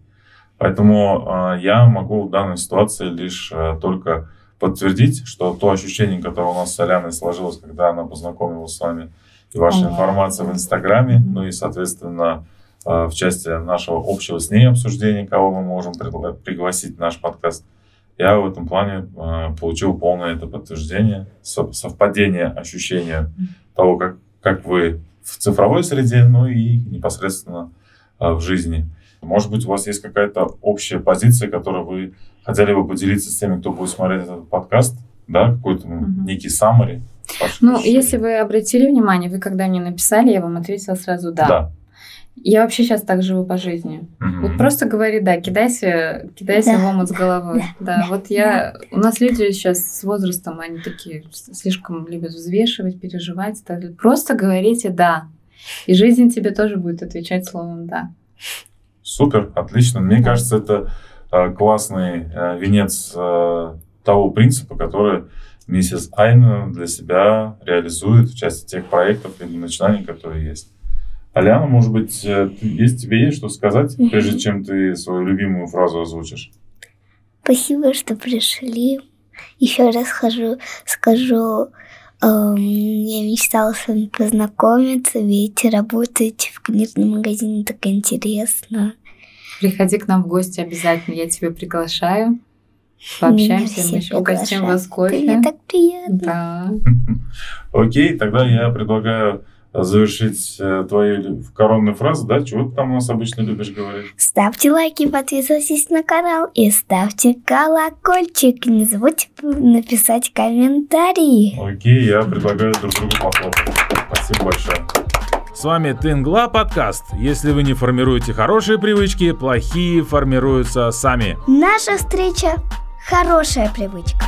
Поэтому э, я могу в данной ситуации лишь э, только подтвердить, что то ощущение, которое у нас с Соляной сложилось, когда она познакомилась с вами, и ваша информация в Инстаграме, ну и, соответственно, Э, в части нашего общего с ней обсуждения, кого мы можем пригласить в наш подкаст, я в этом плане э, получил полное это подтверждение, совпадение ощущения того, как, как вы в цифровой среде, ну и непосредственно э, в жизни. Может быть, у вас есть какая-то общая позиция, которую вы хотели бы поделиться с теми, кто будет смотреть этот подкаст, да, какой-то mm-hmm. некий summary. Ну, если вы обратили внимание, вы когда мне написали, я вам ответила сразу «да». Да. Я вообще сейчас так живу по жизни. Mm-hmm. Вот просто говори, да, кидайся, кидайся да. в омут с головой. Да, да. вот я... У нас люди сейчас с возрастом, они такие слишком любят взвешивать, переживать. Так. Просто говорите «да». И жизнь тебе тоже будет отвечать словом «да». Супер, отлично. Мне да. кажется, это э, классный э, венец э, того принципа, который миссис Айна для себя реализует в части тех проектов или начинаний, которые есть. Аляна, может быть, э, есть, тебе есть что сказать, прежде чем ты свою любимую фразу озвучишь? Спасибо, что пришли. Еще раз хожу, скажу, эм, я мечтала с вами познакомиться, ведь работать в книжном магазине так интересно. Приходи к нам в гости обязательно, я тебя приглашаю. Пообщаемся, мы еще угостим вас кофе. Мне так приятно. Да. Окей, тогда я предлагаю завершить э, твою коронную фразу, да? Чего ты там у нас обычно любишь говорить? Ставьте лайки, подписывайтесь на канал и ставьте колокольчик. Не забудьте написать комментарии. Окей, я предлагаю друг другу похлопать. Спасибо большое. С вами Тенгла подкаст. Если вы не формируете хорошие привычки, плохие формируются сами. Наша встреча – хорошая привычка.